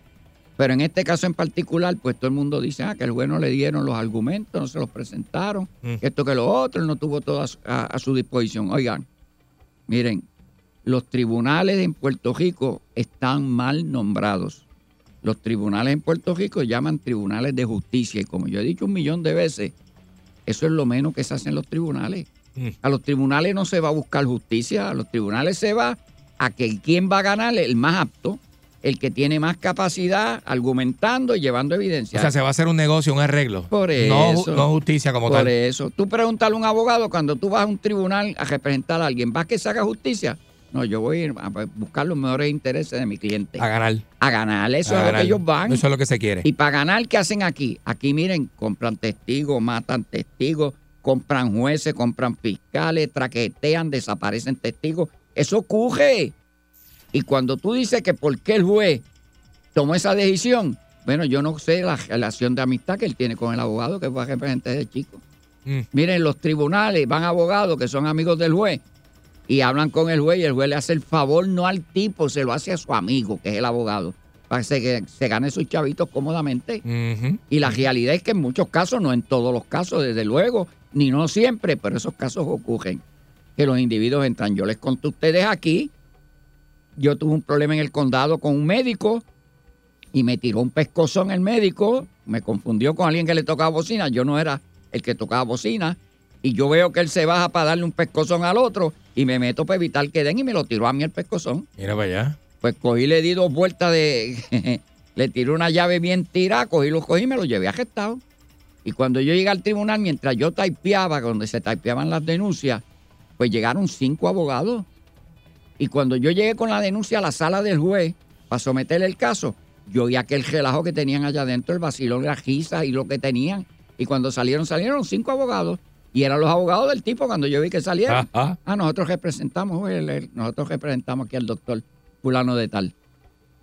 Pero en este caso en particular, pues todo el mundo dice ah, que el juez no le dieron los argumentos, no se los presentaron, Mm. esto que lo otro, él no tuvo todo a, su- a- a su disposición. Oigan, miren, los tribunales en Puerto Rico están mal nombrados. Los tribunales en Puerto Rico llaman tribunales de justicia y como yo he dicho un millón de veces, eso es lo menos que se hace en los tribunales. Mm. A los tribunales no se va a buscar justicia, a los tribunales se va a que quién va a ganar el más apto, el que tiene más capacidad argumentando y llevando O evidencia. sea, se va a hacer un negocio, un arreglo. Por No, eso. no justicia como Por tal. eso. Tú pregúntale a un abogado cuando tú vas a un tribunal a representar a alguien, ¿vas que se haga justicia? No, yo voy a ir a buscar los mejores intereses de mi cliente. A ganar. A ganar, eso a es lo que ellos van. Eso es lo que se quiere. Y para ganar, ¿qué hacen aquí? Aquí, miren, compran testigos, matan testigos, compran jueces, compran fiscales, traquetean, desaparecen testigos. Eso ocurre. Y cuando tú dices que por qué el juez tomó esa decisión, bueno, yo no sé la relación de amistad que él tiene con el abogado que fue a representar de chico. Mm. Miren, los tribunales van abogados que son amigos del juez y hablan con el juez y el juez le hace el favor no al tipo, se lo hace a su amigo, que es el abogado, para que se, se gane sus chavitos cómodamente. Y la realidad es que en muchos casos, no en todos los casos, desde luego, ni no siempre, pero esos casos ocurren, que los individuos entran. Yo les conté a ustedes aquí, yo tuve un problema en el condado con un médico y me tiró un pescozón el médico, me confundió con alguien que le tocaba bocina, yo no era el que tocaba bocina, y yo veo que él se baja para darle un pescozón al otro y me meto para evitar que den y me lo tiró a mí el pescozón. Mira para allá. Pues cogí, le di dos vueltas de. le tiré una llave bien tirada, cogí, lo cogí y me lo llevé arrestado. Y cuando yo llegué al tribunal, mientras yo taipeaba, donde se taipeaban las denuncias, pues llegaron cinco abogados. Y cuando yo llegué con la denuncia a la sala del juez para someterle el caso, yo vi aquel relajo que tenían allá adentro, el vacilón, la risa y lo que tenían. Y cuando salieron, salieron cinco abogados. Y eran los abogados del tipo cuando yo vi que salieron. Ah, ah. Ah, nosotros representamos, nosotros representamos aquí al doctor fulano de tal.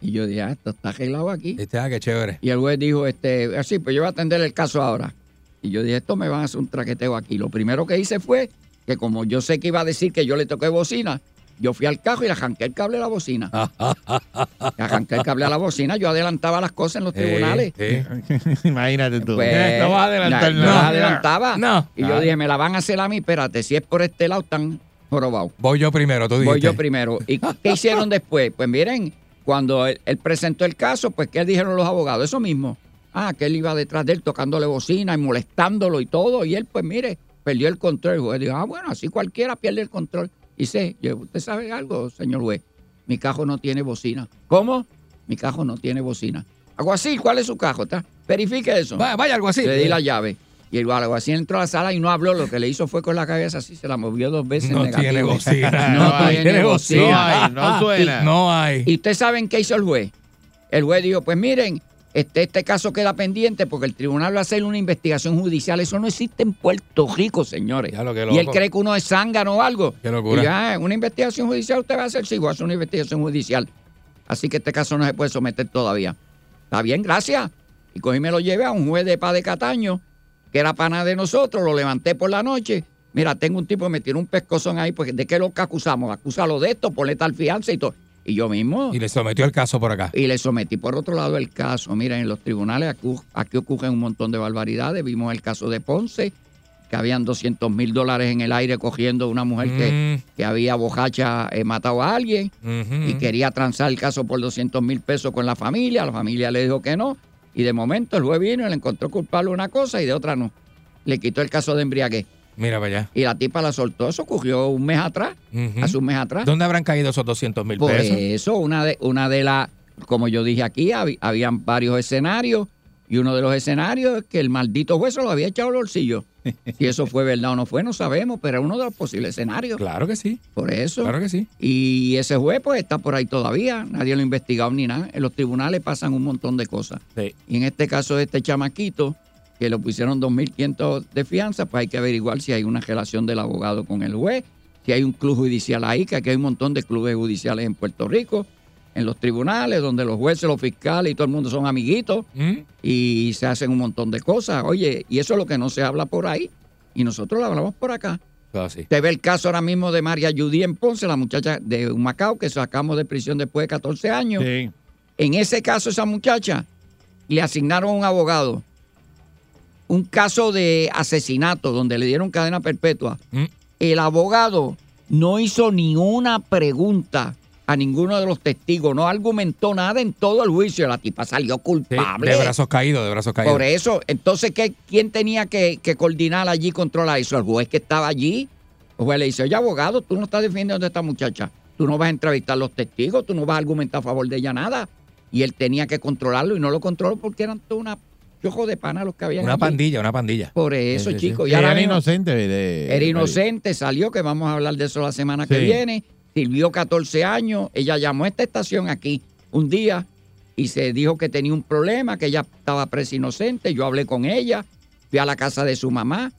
Y yo dije, ah, esto está arreglado aquí. Este, ah, qué chévere. Y el juez dijo, este, así, pues yo voy a atender el caso ahora. Y yo dije, esto me van a hacer un traqueteo aquí. Lo primero que hice fue que como yo sé que iba a decir que yo le toqué bocina, yo fui al cajo y le arranqué el cable a la bocina. Le arranqué el cable a la bocina. Yo adelantaba las cosas en los tribunales. Eh, eh. Imagínate tú. Pues, no vas a adelantar no, nada. no adelantaba. No. Y yo dije, me la van a hacer a mí, espérate, si es por este lado, están jorobados. Voy yo primero, tú dijiste. Voy yo primero. ¿Y qué hicieron después? Pues miren, cuando él, él presentó el caso, pues ¿qué dijeron los abogados? Eso mismo. Ah, que él iba detrás de él tocándole bocina y molestándolo y todo. Y él, pues mire, perdió el control. Juez dijo, ah, bueno, así cualquiera pierde el control. Dice, yo, ¿usted sabe algo, señor juez? Mi cajo no tiene bocina. ¿Cómo? Mi cajo no tiene bocina. Así, ¿cuál es su cajo? ¿Está? Verifique eso. Vaya, vaya, algo así. Le di la llave. Y el alguacil entró a la sala y no habló. Lo que le hizo fue con la cabeza así, se la movió dos veces. No negativo. tiene bocina. No hay, tiene bocina. No hay, no suena. No hay. ¿Y ustedes saben qué hizo el juez? El juez dijo, pues miren, este, este caso queda pendiente porque el tribunal va a hacer una investigación judicial. Eso no existe en Puerto Rico, señores. Ya lo que y él cree que uno es zángano o algo. Qué locura. Y ya, una investigación judicial usted va a hacer, sí, voy a hacer una investigación judicial. Así que este caso no se puede someter todavía. Está bien, gracias. Y cogí y me lo llevé a un juez de paz de Cataño, que era pana de nosotros, lo levanté por la noche. Mira, tengo un tipo que me tiró un pescozón ahí, porque ¿de qué lo que acusamos? Acúsalo de esto, ponle tal fianza y todo. Y yo mismo. Y le sometió el caso por acá. Y le sometí por otro lado el caso. Miren, en los tribunales aquí, aquí ocurren un montón de barbaridades. Vimos el caso de Ponce, que habían 200 mil dólares en el aire cogiendo una mujer que, Mm, que había bojacha eh, matado a alguien y quería transar el caso por 200 mil pesos con la familia. La familia le dijo que no. Y de momento el juez vino y le encontró culpable una cosa y de otra no. Le quitó el caso de embriaguez. Mira para allá. Y la tipa la soltó. Eso ocurrió un mes atrás. Hace un mes atrás. ¿Dónde habrán caído esos 200 mil Por pesos? eso, una de, una de las, como yo dije aquí, hab- habían varios escenarios y uno de los escenarios es que el maldito juez se lo había echado al bolsillo. Si eso fue verdad o no fue, no sabemos, pero era uno de los posibles escenarios. Claro que sí. Por eso. Claro que sí. Y ese juez pues está por ahí todavía, nadie lo ha investigado ni nada. En los tribunales pasan un montón de cosas. Sí. Y en este caso de este chamaquito, que lo pusieron 2.500 de fianza, pues hay que averiguar si hay una relación del abogado con el juez, si hay un club judicial ahí, que aquí hay un montón de clubes judiciales en Puerto Rico, en los tribunales, donde los jueces, los fiscales y todo el mundo son amiguitos ¿Mm? y se hacen un montón de cosas. Oye, y eso es lo que no se habla por ahí y nosotros lo hablamos por acá. Así. Usted ve el caso ahora mismo de María Judy en Ponce, la muchacha de Macao que sacamos de prisión después de 14 años. Sí. En ese caso, esa muchacha le asignaron un abogado. Un caso de asesinato donde le dieron cadena perpetua. Mm. El abogado no hizo ni una pregunta a ninguno de los testigos, no argumentó nada en todo el juicio. La tipa salió Sí, culpable. de brazos caídos, de brazos caídos. Por eso, entonces, ¿qué, ¿quién tenía que, que coordinar allí, controlar eso? El juez que estaba allí. El juez le dice, oye, abogado, tú no estás defendiendo a esta muchacha. Tú no vas a entrevistar a los testigos, tú no vas a argumentar a favor de ella nada. Y él tenía que controlarlo y no lo controló porque eran toda una chojo de pana los que habían Una allí. pandilla, una pandilla. Por eso, Sí, sí, sí. chicos. Era mismo- inocente. De, era inocente, salió, que vamos a hablar de eso la semana que viene. Sirvió 14 años. Ella llamó a esta estación aquí un día y se dijo que tenía un problema, que ella estaba presa inocente. Yo hablé con ella, fui a la casa de su mamá,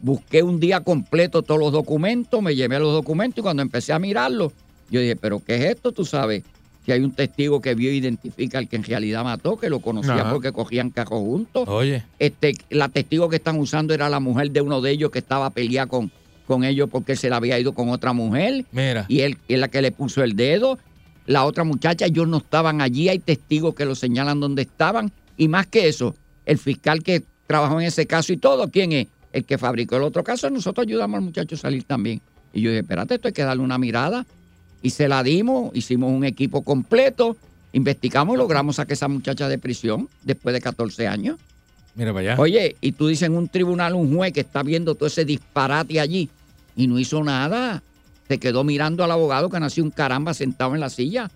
busqué un día completo todos los documentos, me llevé los documentos y cuando empecé a mirarlos, yo dije, ¿pero qué es esto? Tú sabes. Si hay un testigo que vio e identifica al que en realidad mató, que lo conocía Ajá. porque cogían cajos juntos Oye, este, la testigo que están usando era la mujer de uno de ellos que estaba peleada con, con ellos porque se la había ido con otra mujer mira. y él es la que le puso el dedo. La otra muchacha, ellos no estaban allí, hay testigos que lo señalan dónde estaban. Y más que eso, el fiscal que trabajó en ese caso y todo, ¿quién es? El que fabricó el otro caso, nosotros ayudamos al muchacho a salir también. Y yo dije, espérate, esto hay que darle una mirada. Y se la dimos, hicimos un equipo completo, investigamos logramos sacar a esa muchacha de prisión después de 14 años. Mira para allá. Oye, y tú dices en un tribunal, un juez que está viendo todo ese disparate allí y no hizo nada. Se quedó mirando al abogado que nació un caramba sentado en la silla.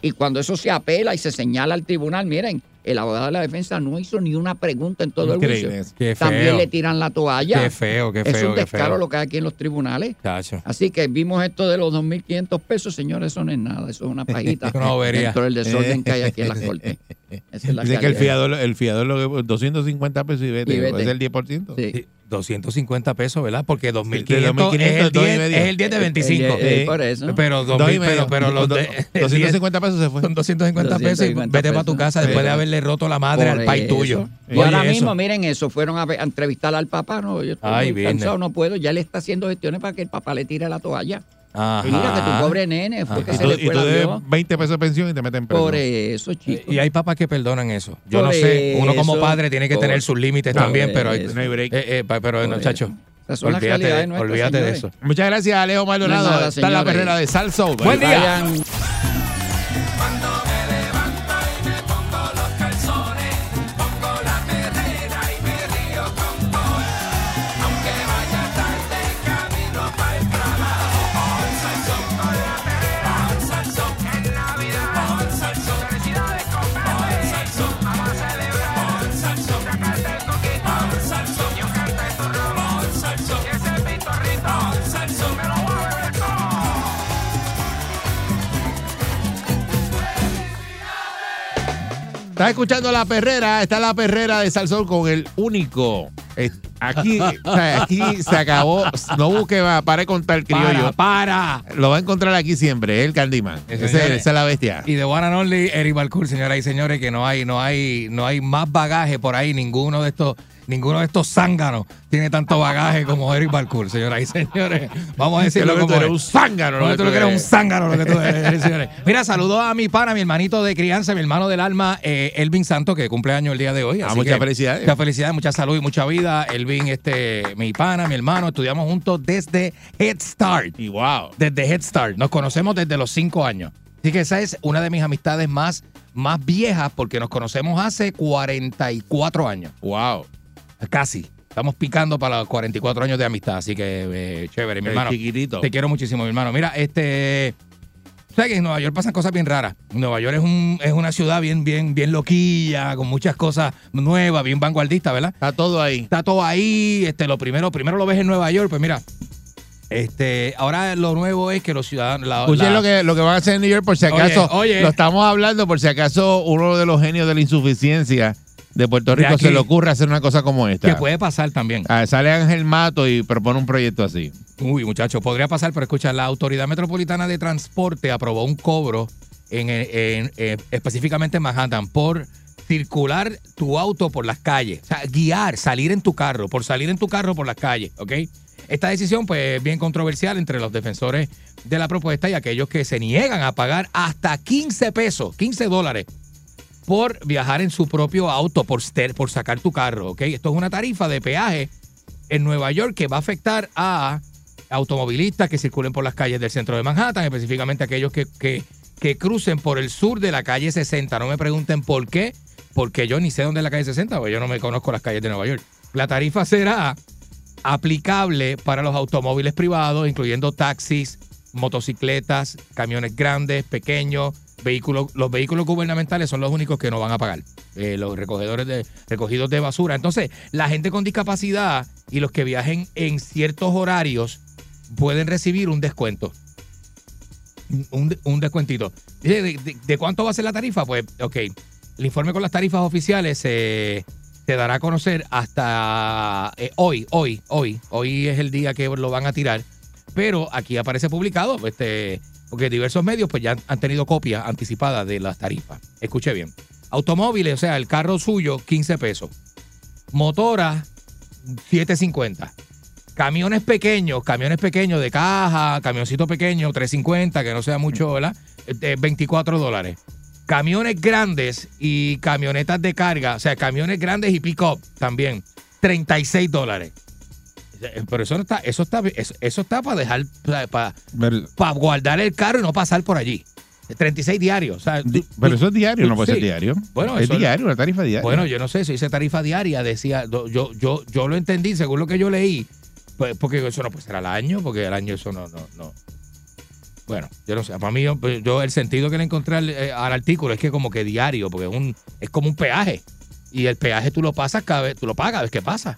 Y cuando eso se apela y se señala al tribunal, miren, el abogado de la defensa no hizo ni una pregunta en todo el juicio. Qué También feo. le tiran la toalla. Qué feo, qué es feo, un qué descaro lo que hay aquí en los tribunales. Así que vimos esto de los 2.500 pesos, señores, eso no es nada, eso es una pajita. Bobería. dentro del desorden que hay aquí en las cortes. Esa es la Dice que el fiador, el fiador lo que 250 pesos y vete, Y vete. es el 10%. Sí. Sí. 250 pesos, ¿verdad? Porque 2.500 de 2.500 es, el dos y 10, medio. es el 10 de 25. Eh, eh, Sí. por eso. Pero, Dos y 2000, medio. pero, pero los Do- de, el 250 pesos se fue. son 250 pesos y 250 vete para tu casa después de Sí. haberle roto la madre Por al país tuyo. Y Oye, ahora eso. mismo, miren eso, fueron a, ver- a entrevistar al papá, no, yo estoy Ay, cansado, no puedo, ya le está haciendo gestiones para que el papá le tire la toalla. Ajá. Mira que tu pobre nene fue Ajá. que Y se tú, le y fue tú debes avión. 20 pesos de pensión y te meten preso. Por eso, chicos. Y hay papás que perdonan eso. Yo Por no sé, uno como eso, padre tiene que por- tener sus límites por también, pero, hay-. No break. eh, eh, pero son las olvídate, de, olvídate eso. Muchas gracias, Alejo Maldonado. No Está en la perrera de Salso. Buen día. Estás escuchando la perrera, está la perrera de Salsón con el único. Aquí, aquí se acabó. No busque más, para de contar criollo. Para, para. Lo va a encontrar aquí siempre, el Candyman. Ese esa es la bestia. Y de One and Only, Eric Balcour, señoras y señores, que no hay, no hay, no hay más bagaje por ahí, ninguno de estos, ninguno de estos zánganos tiene tanto bagaje como Eric Balcour, señoras y señores. Vamos a decirlo lo que tú como eres es. un zángano. Lo que tú eres un zángano, lo que tú eres, señores. Mira, saludo a mi pana, mi hermanito de crianza, mi hermano del alma, eh, Elvin Santos, que cumple años el día de hoy. Ah, muchas felicidades. Muchas felicidades, mucha salud y mucha vida. Elvin, este, mi pana, mi hermano, estudiamos juntos desde Head Start Y wow. desde Head Start. Nos conocemos desde los cinco años. Así que esa es una de mis amistades más, más viejas porque nos conocemos hace 44 años. Wow. Casi. Estamos picando para los 44 años de amistad. Así que eh, chévere, mi hermano. chiquitito. Te quiero muchísimo, mi hermano. Mira, este. ¿Sabes que en Nueva York pasan cosas bien raras? Nueva York es, un, es una ciudad bien, bien, bien loquilla, con muchas cosas nuevas, bien vanguardista, ¿verdad? Está todo ahí. está todo ahí. Este, lo primero, primero lo ves en Nueva York, pues mira. Este, ahora lo nuevo es que los ciudadanos. la- Escuchen la- lo que, lo que van a hacer en New York por si Oye, acaso. oye. Lo estamos hablando por si acaso uno de los genios de la insuficiencia de Puerto Rico se le ocurre hacer una cosa como esta. que puede pasar también. Ah, sale Ángel Mato y propone un proyecto así. Uy, muchacho, podría pasar, pero escucha, la Autoridad Metropolitana de Transporte aprobó un cobro en, en- en- específicamente en Manhattan por circular tu auto por las calles, o sea, guiar, salir en tu carro, por salir en tu carro por las calles, ¿ok? Esta decisión, pues, es bien controversial entre los defensores de la propuesta y aquellos que se niegan a pagar hasta 15 pesos, 15 dólares por viajar en su propio auto, por, por sacar tu carro, ¿ok? Esto es una tarifa de peaje en Nueva York que va a afectar a automovilistas que circulen por las calles del centro de Manhattan, específicamente aquellos que, que, que crucen por el sur de la calle 60. No me pregunten por qué, porque yo ni sé dónde es la calle 60, porque yo no me conozco las calles de Nueva York. La tarifa será aplicable para los automóviles privados, incluyendo taxis, motocicletas, camiones grandes, pequeños, vehículos. Los vehículos gubernamentales son los únicos que no van a pagar. eh, los recogedores de recogidos de basura. Entonces, la gente con discapacidad y los que viajen en ciertos horarios pueden recibir un descuento. Un, un descuentito. ¿De, de- de cuánto va a ser la tarifa? Pues, ok. El informe con las tarifas oficiales se se dará a conocer hasta eh, hoy, hoy, hoy. Hoy es el día que lo van a tirar. Pero aquí aparece publicado, este, porque diversos medios pues ya han- tenido copia anticipada de las tarifas. Escuche bien. Automóviles, o sea, el carro suyo, 15 pesos. Motora, 7.50. Camiones pequeños, camiones pequeños de caja, camioncito pequeño, 3.50, que no sea mucho, ¿verdad? Eh, 24 dólares. Camiones grandes y camionetas de carga, o sea, camiones grandes y pick-up también, 36 dólares. Eh, Pero eso no está, eso está, eso, eso está para dejar, para, guardar el carro y no pasar por allí. 36 diarios. O sea, tú- pero eso es diario, no puede Sí. ser diario. Bueno, es diario, una tarifa diaria. Bueno, yo no sé, eso dice tarifa diaria, decía, yo, yo, yo lo entendí según lo que yo leí, pues, porque eso no puede ser al año, porque al año eso no, no, no. Bueno, yo no sé, para mí, yo, yo el sentido que le encontré al, eh, al artículo es que como que diario, porque es, un, es como un peaje, y el peaje tú lo pasas cada vez, tú lo pagas, ¿ves qué pasa?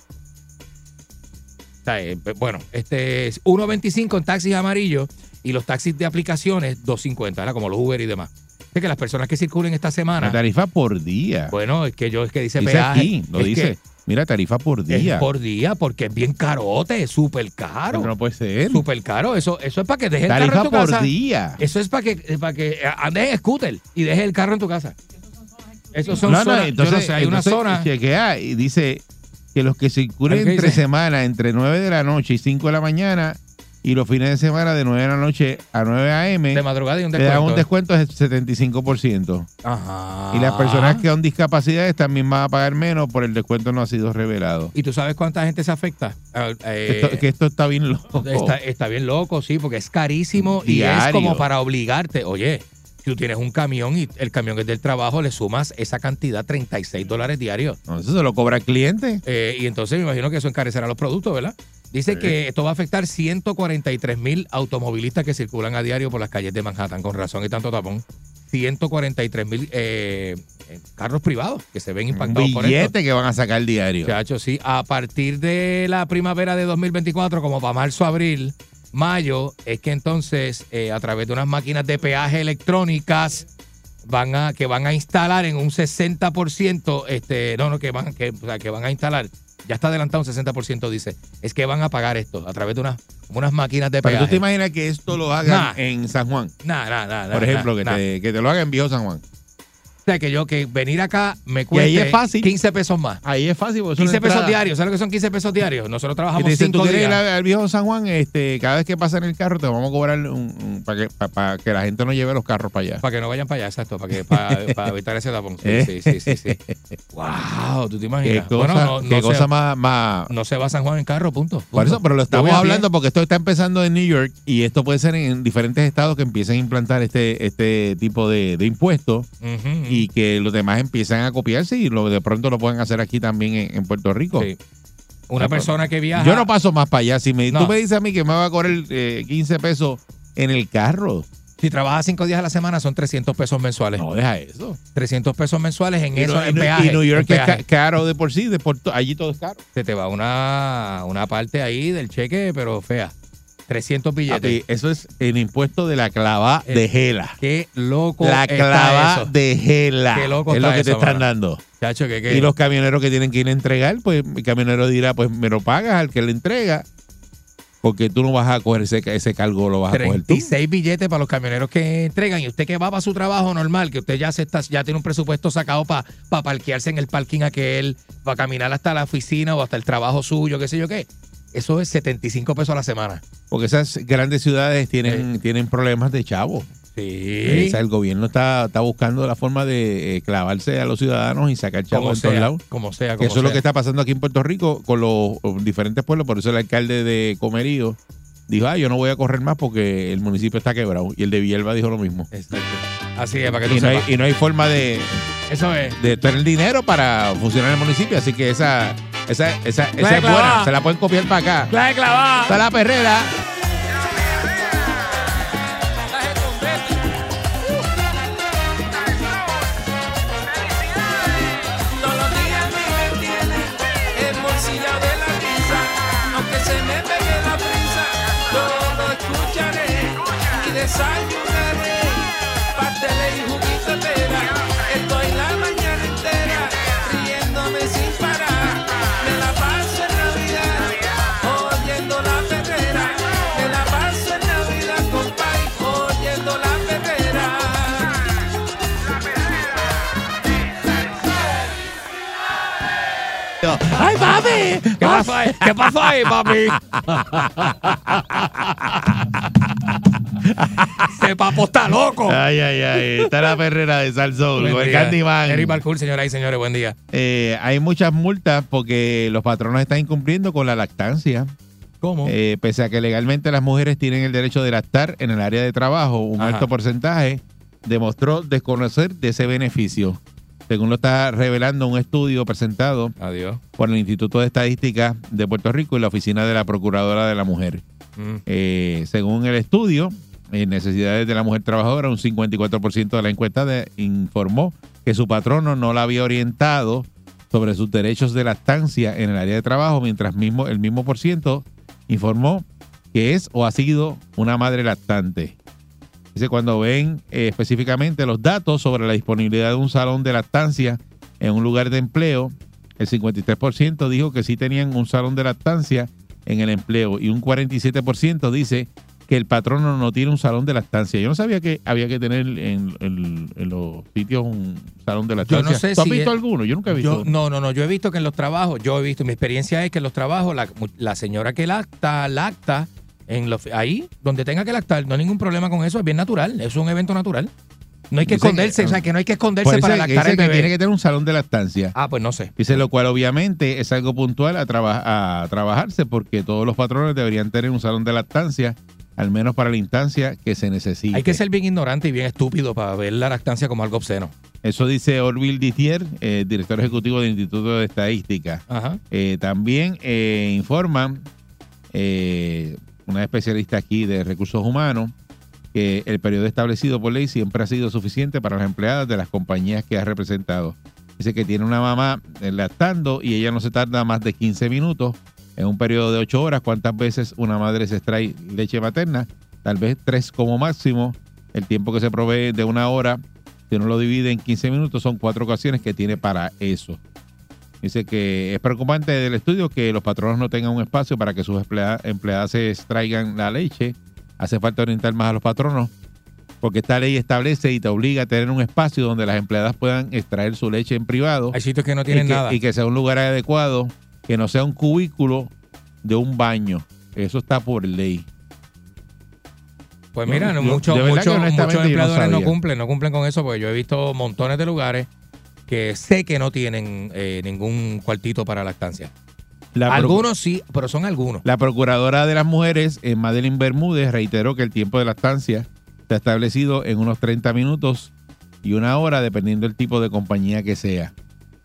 Sea, eh, bueno, este es 1.25 en taxis amarillos y los taxis de aplicaciones 2.50, ¿verdad? como los Uber y demás. Es que las personas que circulen esta semana... Una tarifa por día. Bueno, es que yo es que dice, dice peaje. aquí, lo es dice. que- Mira, tarifa por Es día. por día, porque es bien carote, es súper caro. Pero no puede ser. Súper caro. Eso, eso es para que dejes el carro Tarifa en tu por casa. día. Eso es para que, para que andes en scooter y dejes el carro en tu casa. Esos son No, no, zonas, yo entonces, no sé, hay una entonces, zona. chequea y dice que los que circulen ¿Qué entre dice? semana, entre 9 de la noche y 5 de la mañana, y los fines de semana de 9 de la noche a 9 a.m., De madrugada y un le dan un descuento. descuento del 75%. Ajá. Y las personas que con discapacidades también van a pagar menos por el descuento no ha sido revelado. ¿Y tú sabes cuánta gente se afecta? Eh, Esto- que esto está bien loco. Está, está bien loco, sí, porque es carísimo y es como para obligarte. Oye, tú tienes un camión y el camión es del trabajo, le sumas esa cantidad, 36 dólares diarios. No, Eso se lo cobra el cliente. Eh, y entonces me imagino que eso encarecerá los productos, ¿verdad? Dice que esto va a afectar 143 mil automovilistas que circulan a diario por las calles de Manhattan, con razón y tanto tapón. 143 mil eh, eh, carros privados que se ven Un impactados por esto. que van a sacar diario. Chacho, sí. A partir de la primavera de 2024, como para marzo, abril, mayo, es que entonces, eh, a través de unas máquinas de peaje electrónicas, van a, que van a instalar en un 60%, este, no, no, que van, que, o sea, que van a instalar, ya está adelantado un 60%, dice, es que van a pagar esto a través de unas, unas máquinas de Pero tú te peaje. imaginas que esto lo hagan Nah. en San Juan. Nada, nada, nada. Por ejemplo, que, te, que te lo hagan en Viejo San Juan. O sea, que yo, que venir acá me ahí cueste es fácil. 15 pesos más. Ahí es fácil. porque es una 15 pesos diarios. ¿Sabes lo que son 15 pesos diarios? Nosotros Y trabajamos te dicen, tú 5 quieres ir días. a- al viejo San Juan, este, cada vez que pasa en el carro te vamos a cobrar un, para, que, para que la gente no lleve los carros para allá. Para que no vayan para allá, exacto, para, que, para, para evitar ese tapón. Sí, Eh. sí, sí, sí, sí. Wow, ¿tú te Qué imaginas? cosa, bueno, no, qué no cosa se, más, más... no se va a San Juan en carro, punto. Por eso, pero lo estamos hablando porque esto está empezando en New York y esto puede ser en diferentes estados que empiecen a implantar este, este tipo de, de impuestos y que los demás empiezan a copiarse y lo, de pronto lo pueden hacer aquí también en, en Puerto Rico. sí. Una persona que viaja. Yo no paso más para allá. Si me, No. tú me dices a mí que me va a cobrar eh, 15 pesos en el carro, Si trabajas cinco días a la semana, son 300 pesos mensuales. no deja eso. 300 pesos mensuales en Y, eso, no- en peaje. y New York es ca- caro de por sí, de por allí todo es caro. Se te va una, una parte ahí del cheque, pero fea. 300 billetes. Papi, eso es el impuesto de la clava Eh, de Gela. Qué loco La está clava de Gela. Qué loco es lo está que te están mano. dando. Chacho, que, que- Y los camioneros que tienen que ir a entregar, pues el camionero dirá, pues me lo pagas al que le entrega, porque tú no vas a coger ese, ese cargo, lo vas a coger tú. 36 billetes para los camioneros que entregan y usted que va para su trabajo normal, que usted ya se está, ya tiene un presupuesto sacado para parquearse en el parking aquel, para caminar hasta la oficina o hasta el trabajo suyo, qué sé yo qué. Eso es 75 pesos a la semana. Porque esas grandes ciudades tienen, tienen problemas de chavo. Sí. O sea, el gobierno está, está buscando la forma de eh, clavarse a los ciudadanos y sacar chavos en todos lados. como sea, como eso es lo que está pasando aquí en Puerto Rico con los los diferentes pueblos. Por eso el alcalde de Comerío dijo, ah, yo no voy a correr más porque el municipio está quebrado. Y el de Villalba dijo lo mismo. Exacto. Así es, para que tú Y no, hay, sepas. y no hay forma de, Eso es. de tener dinero para funcionar en el municipio. Así que esa, esa, esa, esa Clave es buena. Se la pueden copiar para acá. La de clavada. Está la perrera. Todos ¡Ay, papi! ¿Qué pasó ahí? ¿Qué pasó ahí, papi? Ese papo está loco. Ay, ay, ay. Está la perrera de Salsón Buen con el. Candyman. Eric Balcour, señoras y señores, buen día. Eh, hay muchas multas porque los patronos están incumpliendo con la lactancia. ¿Cómo? Eh, pese a que legalmente las mujeres tienen el derecho de lactar en el área de trabajo, un Ajá. alto porcentaje demostró desconocer de ese beneficio. Según lo está revelando un estudio presentado Adiós. por el Instituto de Estadística de Puerto Rico y la Oficina de la Procuradora de la Mujer. Mm. Eh, según el estudio, en necesidades de la mujer trabajadora, un 54% de la encuesta de- informó que su patrono no la había orientado sobre sus derechos de lactancia en el área de trabajo, mientras mismo el mismo por ciento informó que es o ha sido una madre lactante. Dice, cuando ven eh, específicamente los datos sobre la disponibilidad de un salón de lactancia en un lugar de empleo, el 53% dijo que sí tenían un salón de lactancia en el empleo y un 47% dice que el patrono no tiene un salón de lactancia. Yo no sabía que había que tener en, en- en los sitios un salón de Yo lactancia. no sé ¿Tú has si visto es- alguno? Yo nunca he visto. Yo, no, no, no. Yo he visto que en los trabajos, yo he visto, mi experiencia es que en los trabajos, la, la señora que lacta, lacta, en los, ahí, donde tenga que lactar, no hay ningún problema con eso, es bien natural, es un evento natural. No hay que Dice que- esconderse, o sea, que no hay que esconderse Pues para lactar dice el que bebé. tiene que tener un salón de lactancia. Ah, pues no sé. Dice lo cual obviamente es algo puntual a, traba- a trabajarse porque todos los patrones deberían tener un salón de lactancia, al menos para la instancia que se necesite. Hay que ser bien ignorante y bien estúpido para ver la lactancia como algo obsceno. Eso dice Orville Dittier, eh, director ejecutivo del Instituto de Estadística. Ajá. Eh, también eh, informan eh, una especialista aquí de recursos humanos que el periodo establecido por ley siempre ha sido suficiente para las empleadas de las compañías que ha representado. Dice que tiene una mamá eh, lactando y ella no se tarda más de 15 minutos en un periodo de 8 horas. ¿Cuántas veces una madre se extrae leche materna? Tal vez tres como máximo. El tiempo que se provee de una hora, si uno lo divide en 15 minutos, son cuatro ocasiones que tiene para eso. Dice que es preocupante del estudio que los patronos no tengan un espacio para que sus emplea- empleadas se extraigan la leche. Hace falta orientar más a los patronos porque esta ley establece y te obliga a tener un espacio donde las empleadas puedan extraer su leche en privado Hay sitios que no y tienen que, nada. y que sea un lugar adecuado, que no sea un cubículo de un baño. Eso está por ley. Pues mira, muchos yo no empleadores no, cumplen, no cumplen con eso, porque yo he visto montones de lugares que sé que no tienen eh, ningún cuartito para lactancia. La algunos sí, pero son algunos. La procuradora de las mujeres, eh, Madeline Bermúdez, reiteró que el tiempo de lactancia está establecido en unos 30 minutos y una hora, dependiendo del tipo de compañía que sea.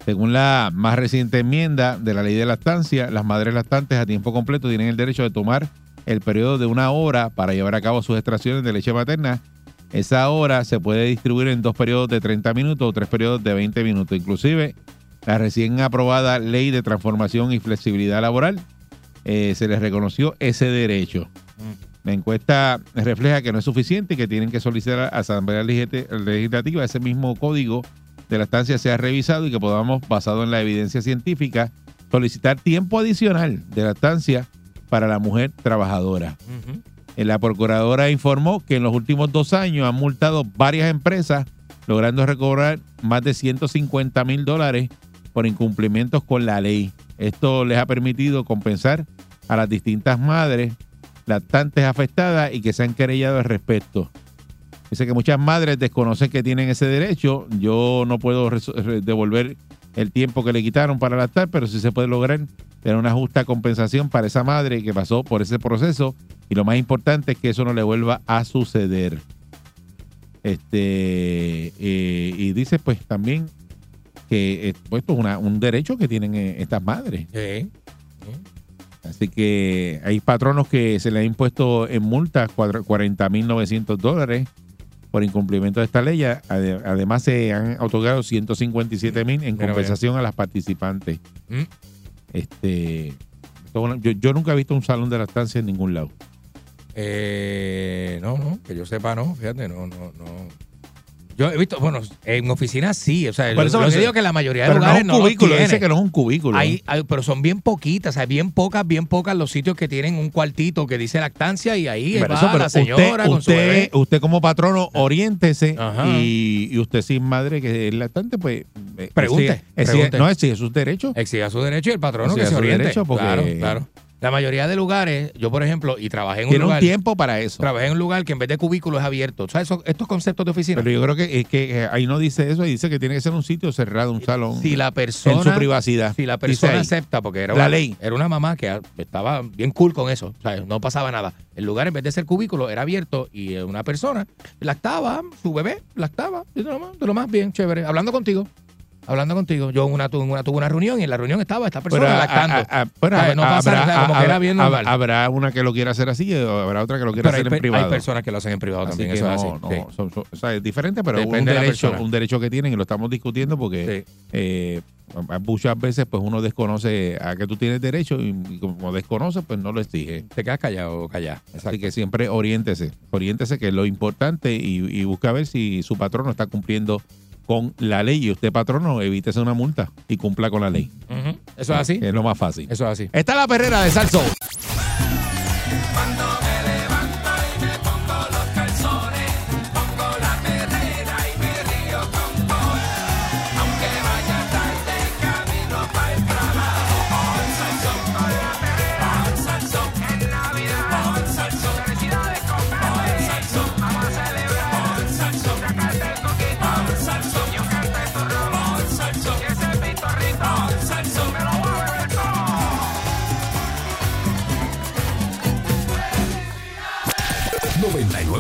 Según la más reciente enmienda de la ley de lactancia, las madres lactantes a tiempo completo tienen el derecho de tomar el periodo de una hora para llevar a cabo sus extracciones de leche materna. Esa hora se puede distribuir en dos periodos de 30 minutos o tres periodos de 20 minutos. Inclusive, la recién aprobada ley de transformación y flexibilidad laboral eh, se les reconoció ese derecho. La encuesta refleja que no es suficiente y que tienen que solicitar a Asamblea Legis- Legislativa ese mismo código de la estancia sea revisado y que podamos, basado en la evidencia científica, solicitar tiempo adicional de la estancia para la mujer trabajadora. Ujú. Eh, La procuradora informó que en los últimos dos años han multado varias empresas, logrando recobrar más de 150 mil dólares por incumplimientos con la ley. Esto les ha permitido compensar a las distintas madres lactantes afectadas y que se han querellado al respecto. Dice que muchas madres desconocen que tienen ese derecho. Yo no puedo devolver el tiempo que le quitaron para lactar, pero sí se puede lograr tener una justa compensación para esa madre que pasó por ese proceso y lo más importante es que eso no le vuelva a suceder. Este eh, y dice pues también que eh, pues, esto es una- un derecho que tienen eh, estas madres. Sí. Así que hay patronos que se les ha impuesto en multas 40.900 dólares por incumplimiento de esta ley. Ade- Además, se han otorgado 157.000 en compensación a las participantes. Este, yo, yo nunca he visto un salón de lactancia en ningún lado. Eh, no, no, que yo sepa, no, fíjate, no, no, no. Yo he visto, bueno, en oficinas sí, o sea, lo, eso lo que digo que la mayoría de Pero no es lugares un no, cubículo, dice que no es un cubículo. Hay- hay- pero son bien poquitas, o sea, bien pocas, bien pocas los sitios que tienen un cuartito que dice lactancia y ahí Pero va eso, pero la señora usted, con su bebé. usted, usted como patrono, oriéntese y, y usted sin madre que es lactante, pues... eh, Pregunte, exige- exige- pregunte. no, exige sus derechos. Exija su derecho y el patrono que se oriente. derecho porque- Claro, claro. La mayoría de lugares, yo por ejemplo, y trabajé en un Tiene un lugar, tiempo para eso. trabajé en un lugar que en vez de cubículo es abierto. ¿Sabes eso- estos conceptos de oficina? Pero yo creo que, es que eh, ahí no dice eso, y dice que tiene que ser un sitio cerrado, un salón, si la en persona su privacidad. Si la persona ahí. acepta, porque era La una, ley. era una mamá que estaba bien cool con eso, o sea, no pasaba nada. El lugar, en vez de ser cubículo, era abierto y eh, una persona lactaba, su bebé lactaba, de lo más, de lo más bien, chévere, hablando contigo. Hablando contigo. Yo en una, tu- en una, tuve una reunión y en la reunión estaba esta persona Pero, lactando. a- a- pero ¿Sabes? No pasa habrá, nada, como que era bien habrá- normal. habrá una que lo quiera hacer así, o habrá otra que lo quiera Pero hay, hacer en privado. hay personas que lo hacen en privado Así también, eso no, es así. no, sí. son- son- o sea, es diferente, pero Depende un derecho, un derecho que tienen y lo estamos discutiendo porque Sí. eh, muchas veces pues uno desconoce a que tú tienes derecho y, como desconoce pues no lo exige. Te quedas callado o callada. Así que siempre oriéntese, oriéntese que es lo importante y, y busca ver si su patrón no está cumpliendo con la ley. Y usted, patrono, evítese una multa y cumpla con la ley. Eso es así. es lo más fácil. Eso es así. Esta es la perrera de Salso.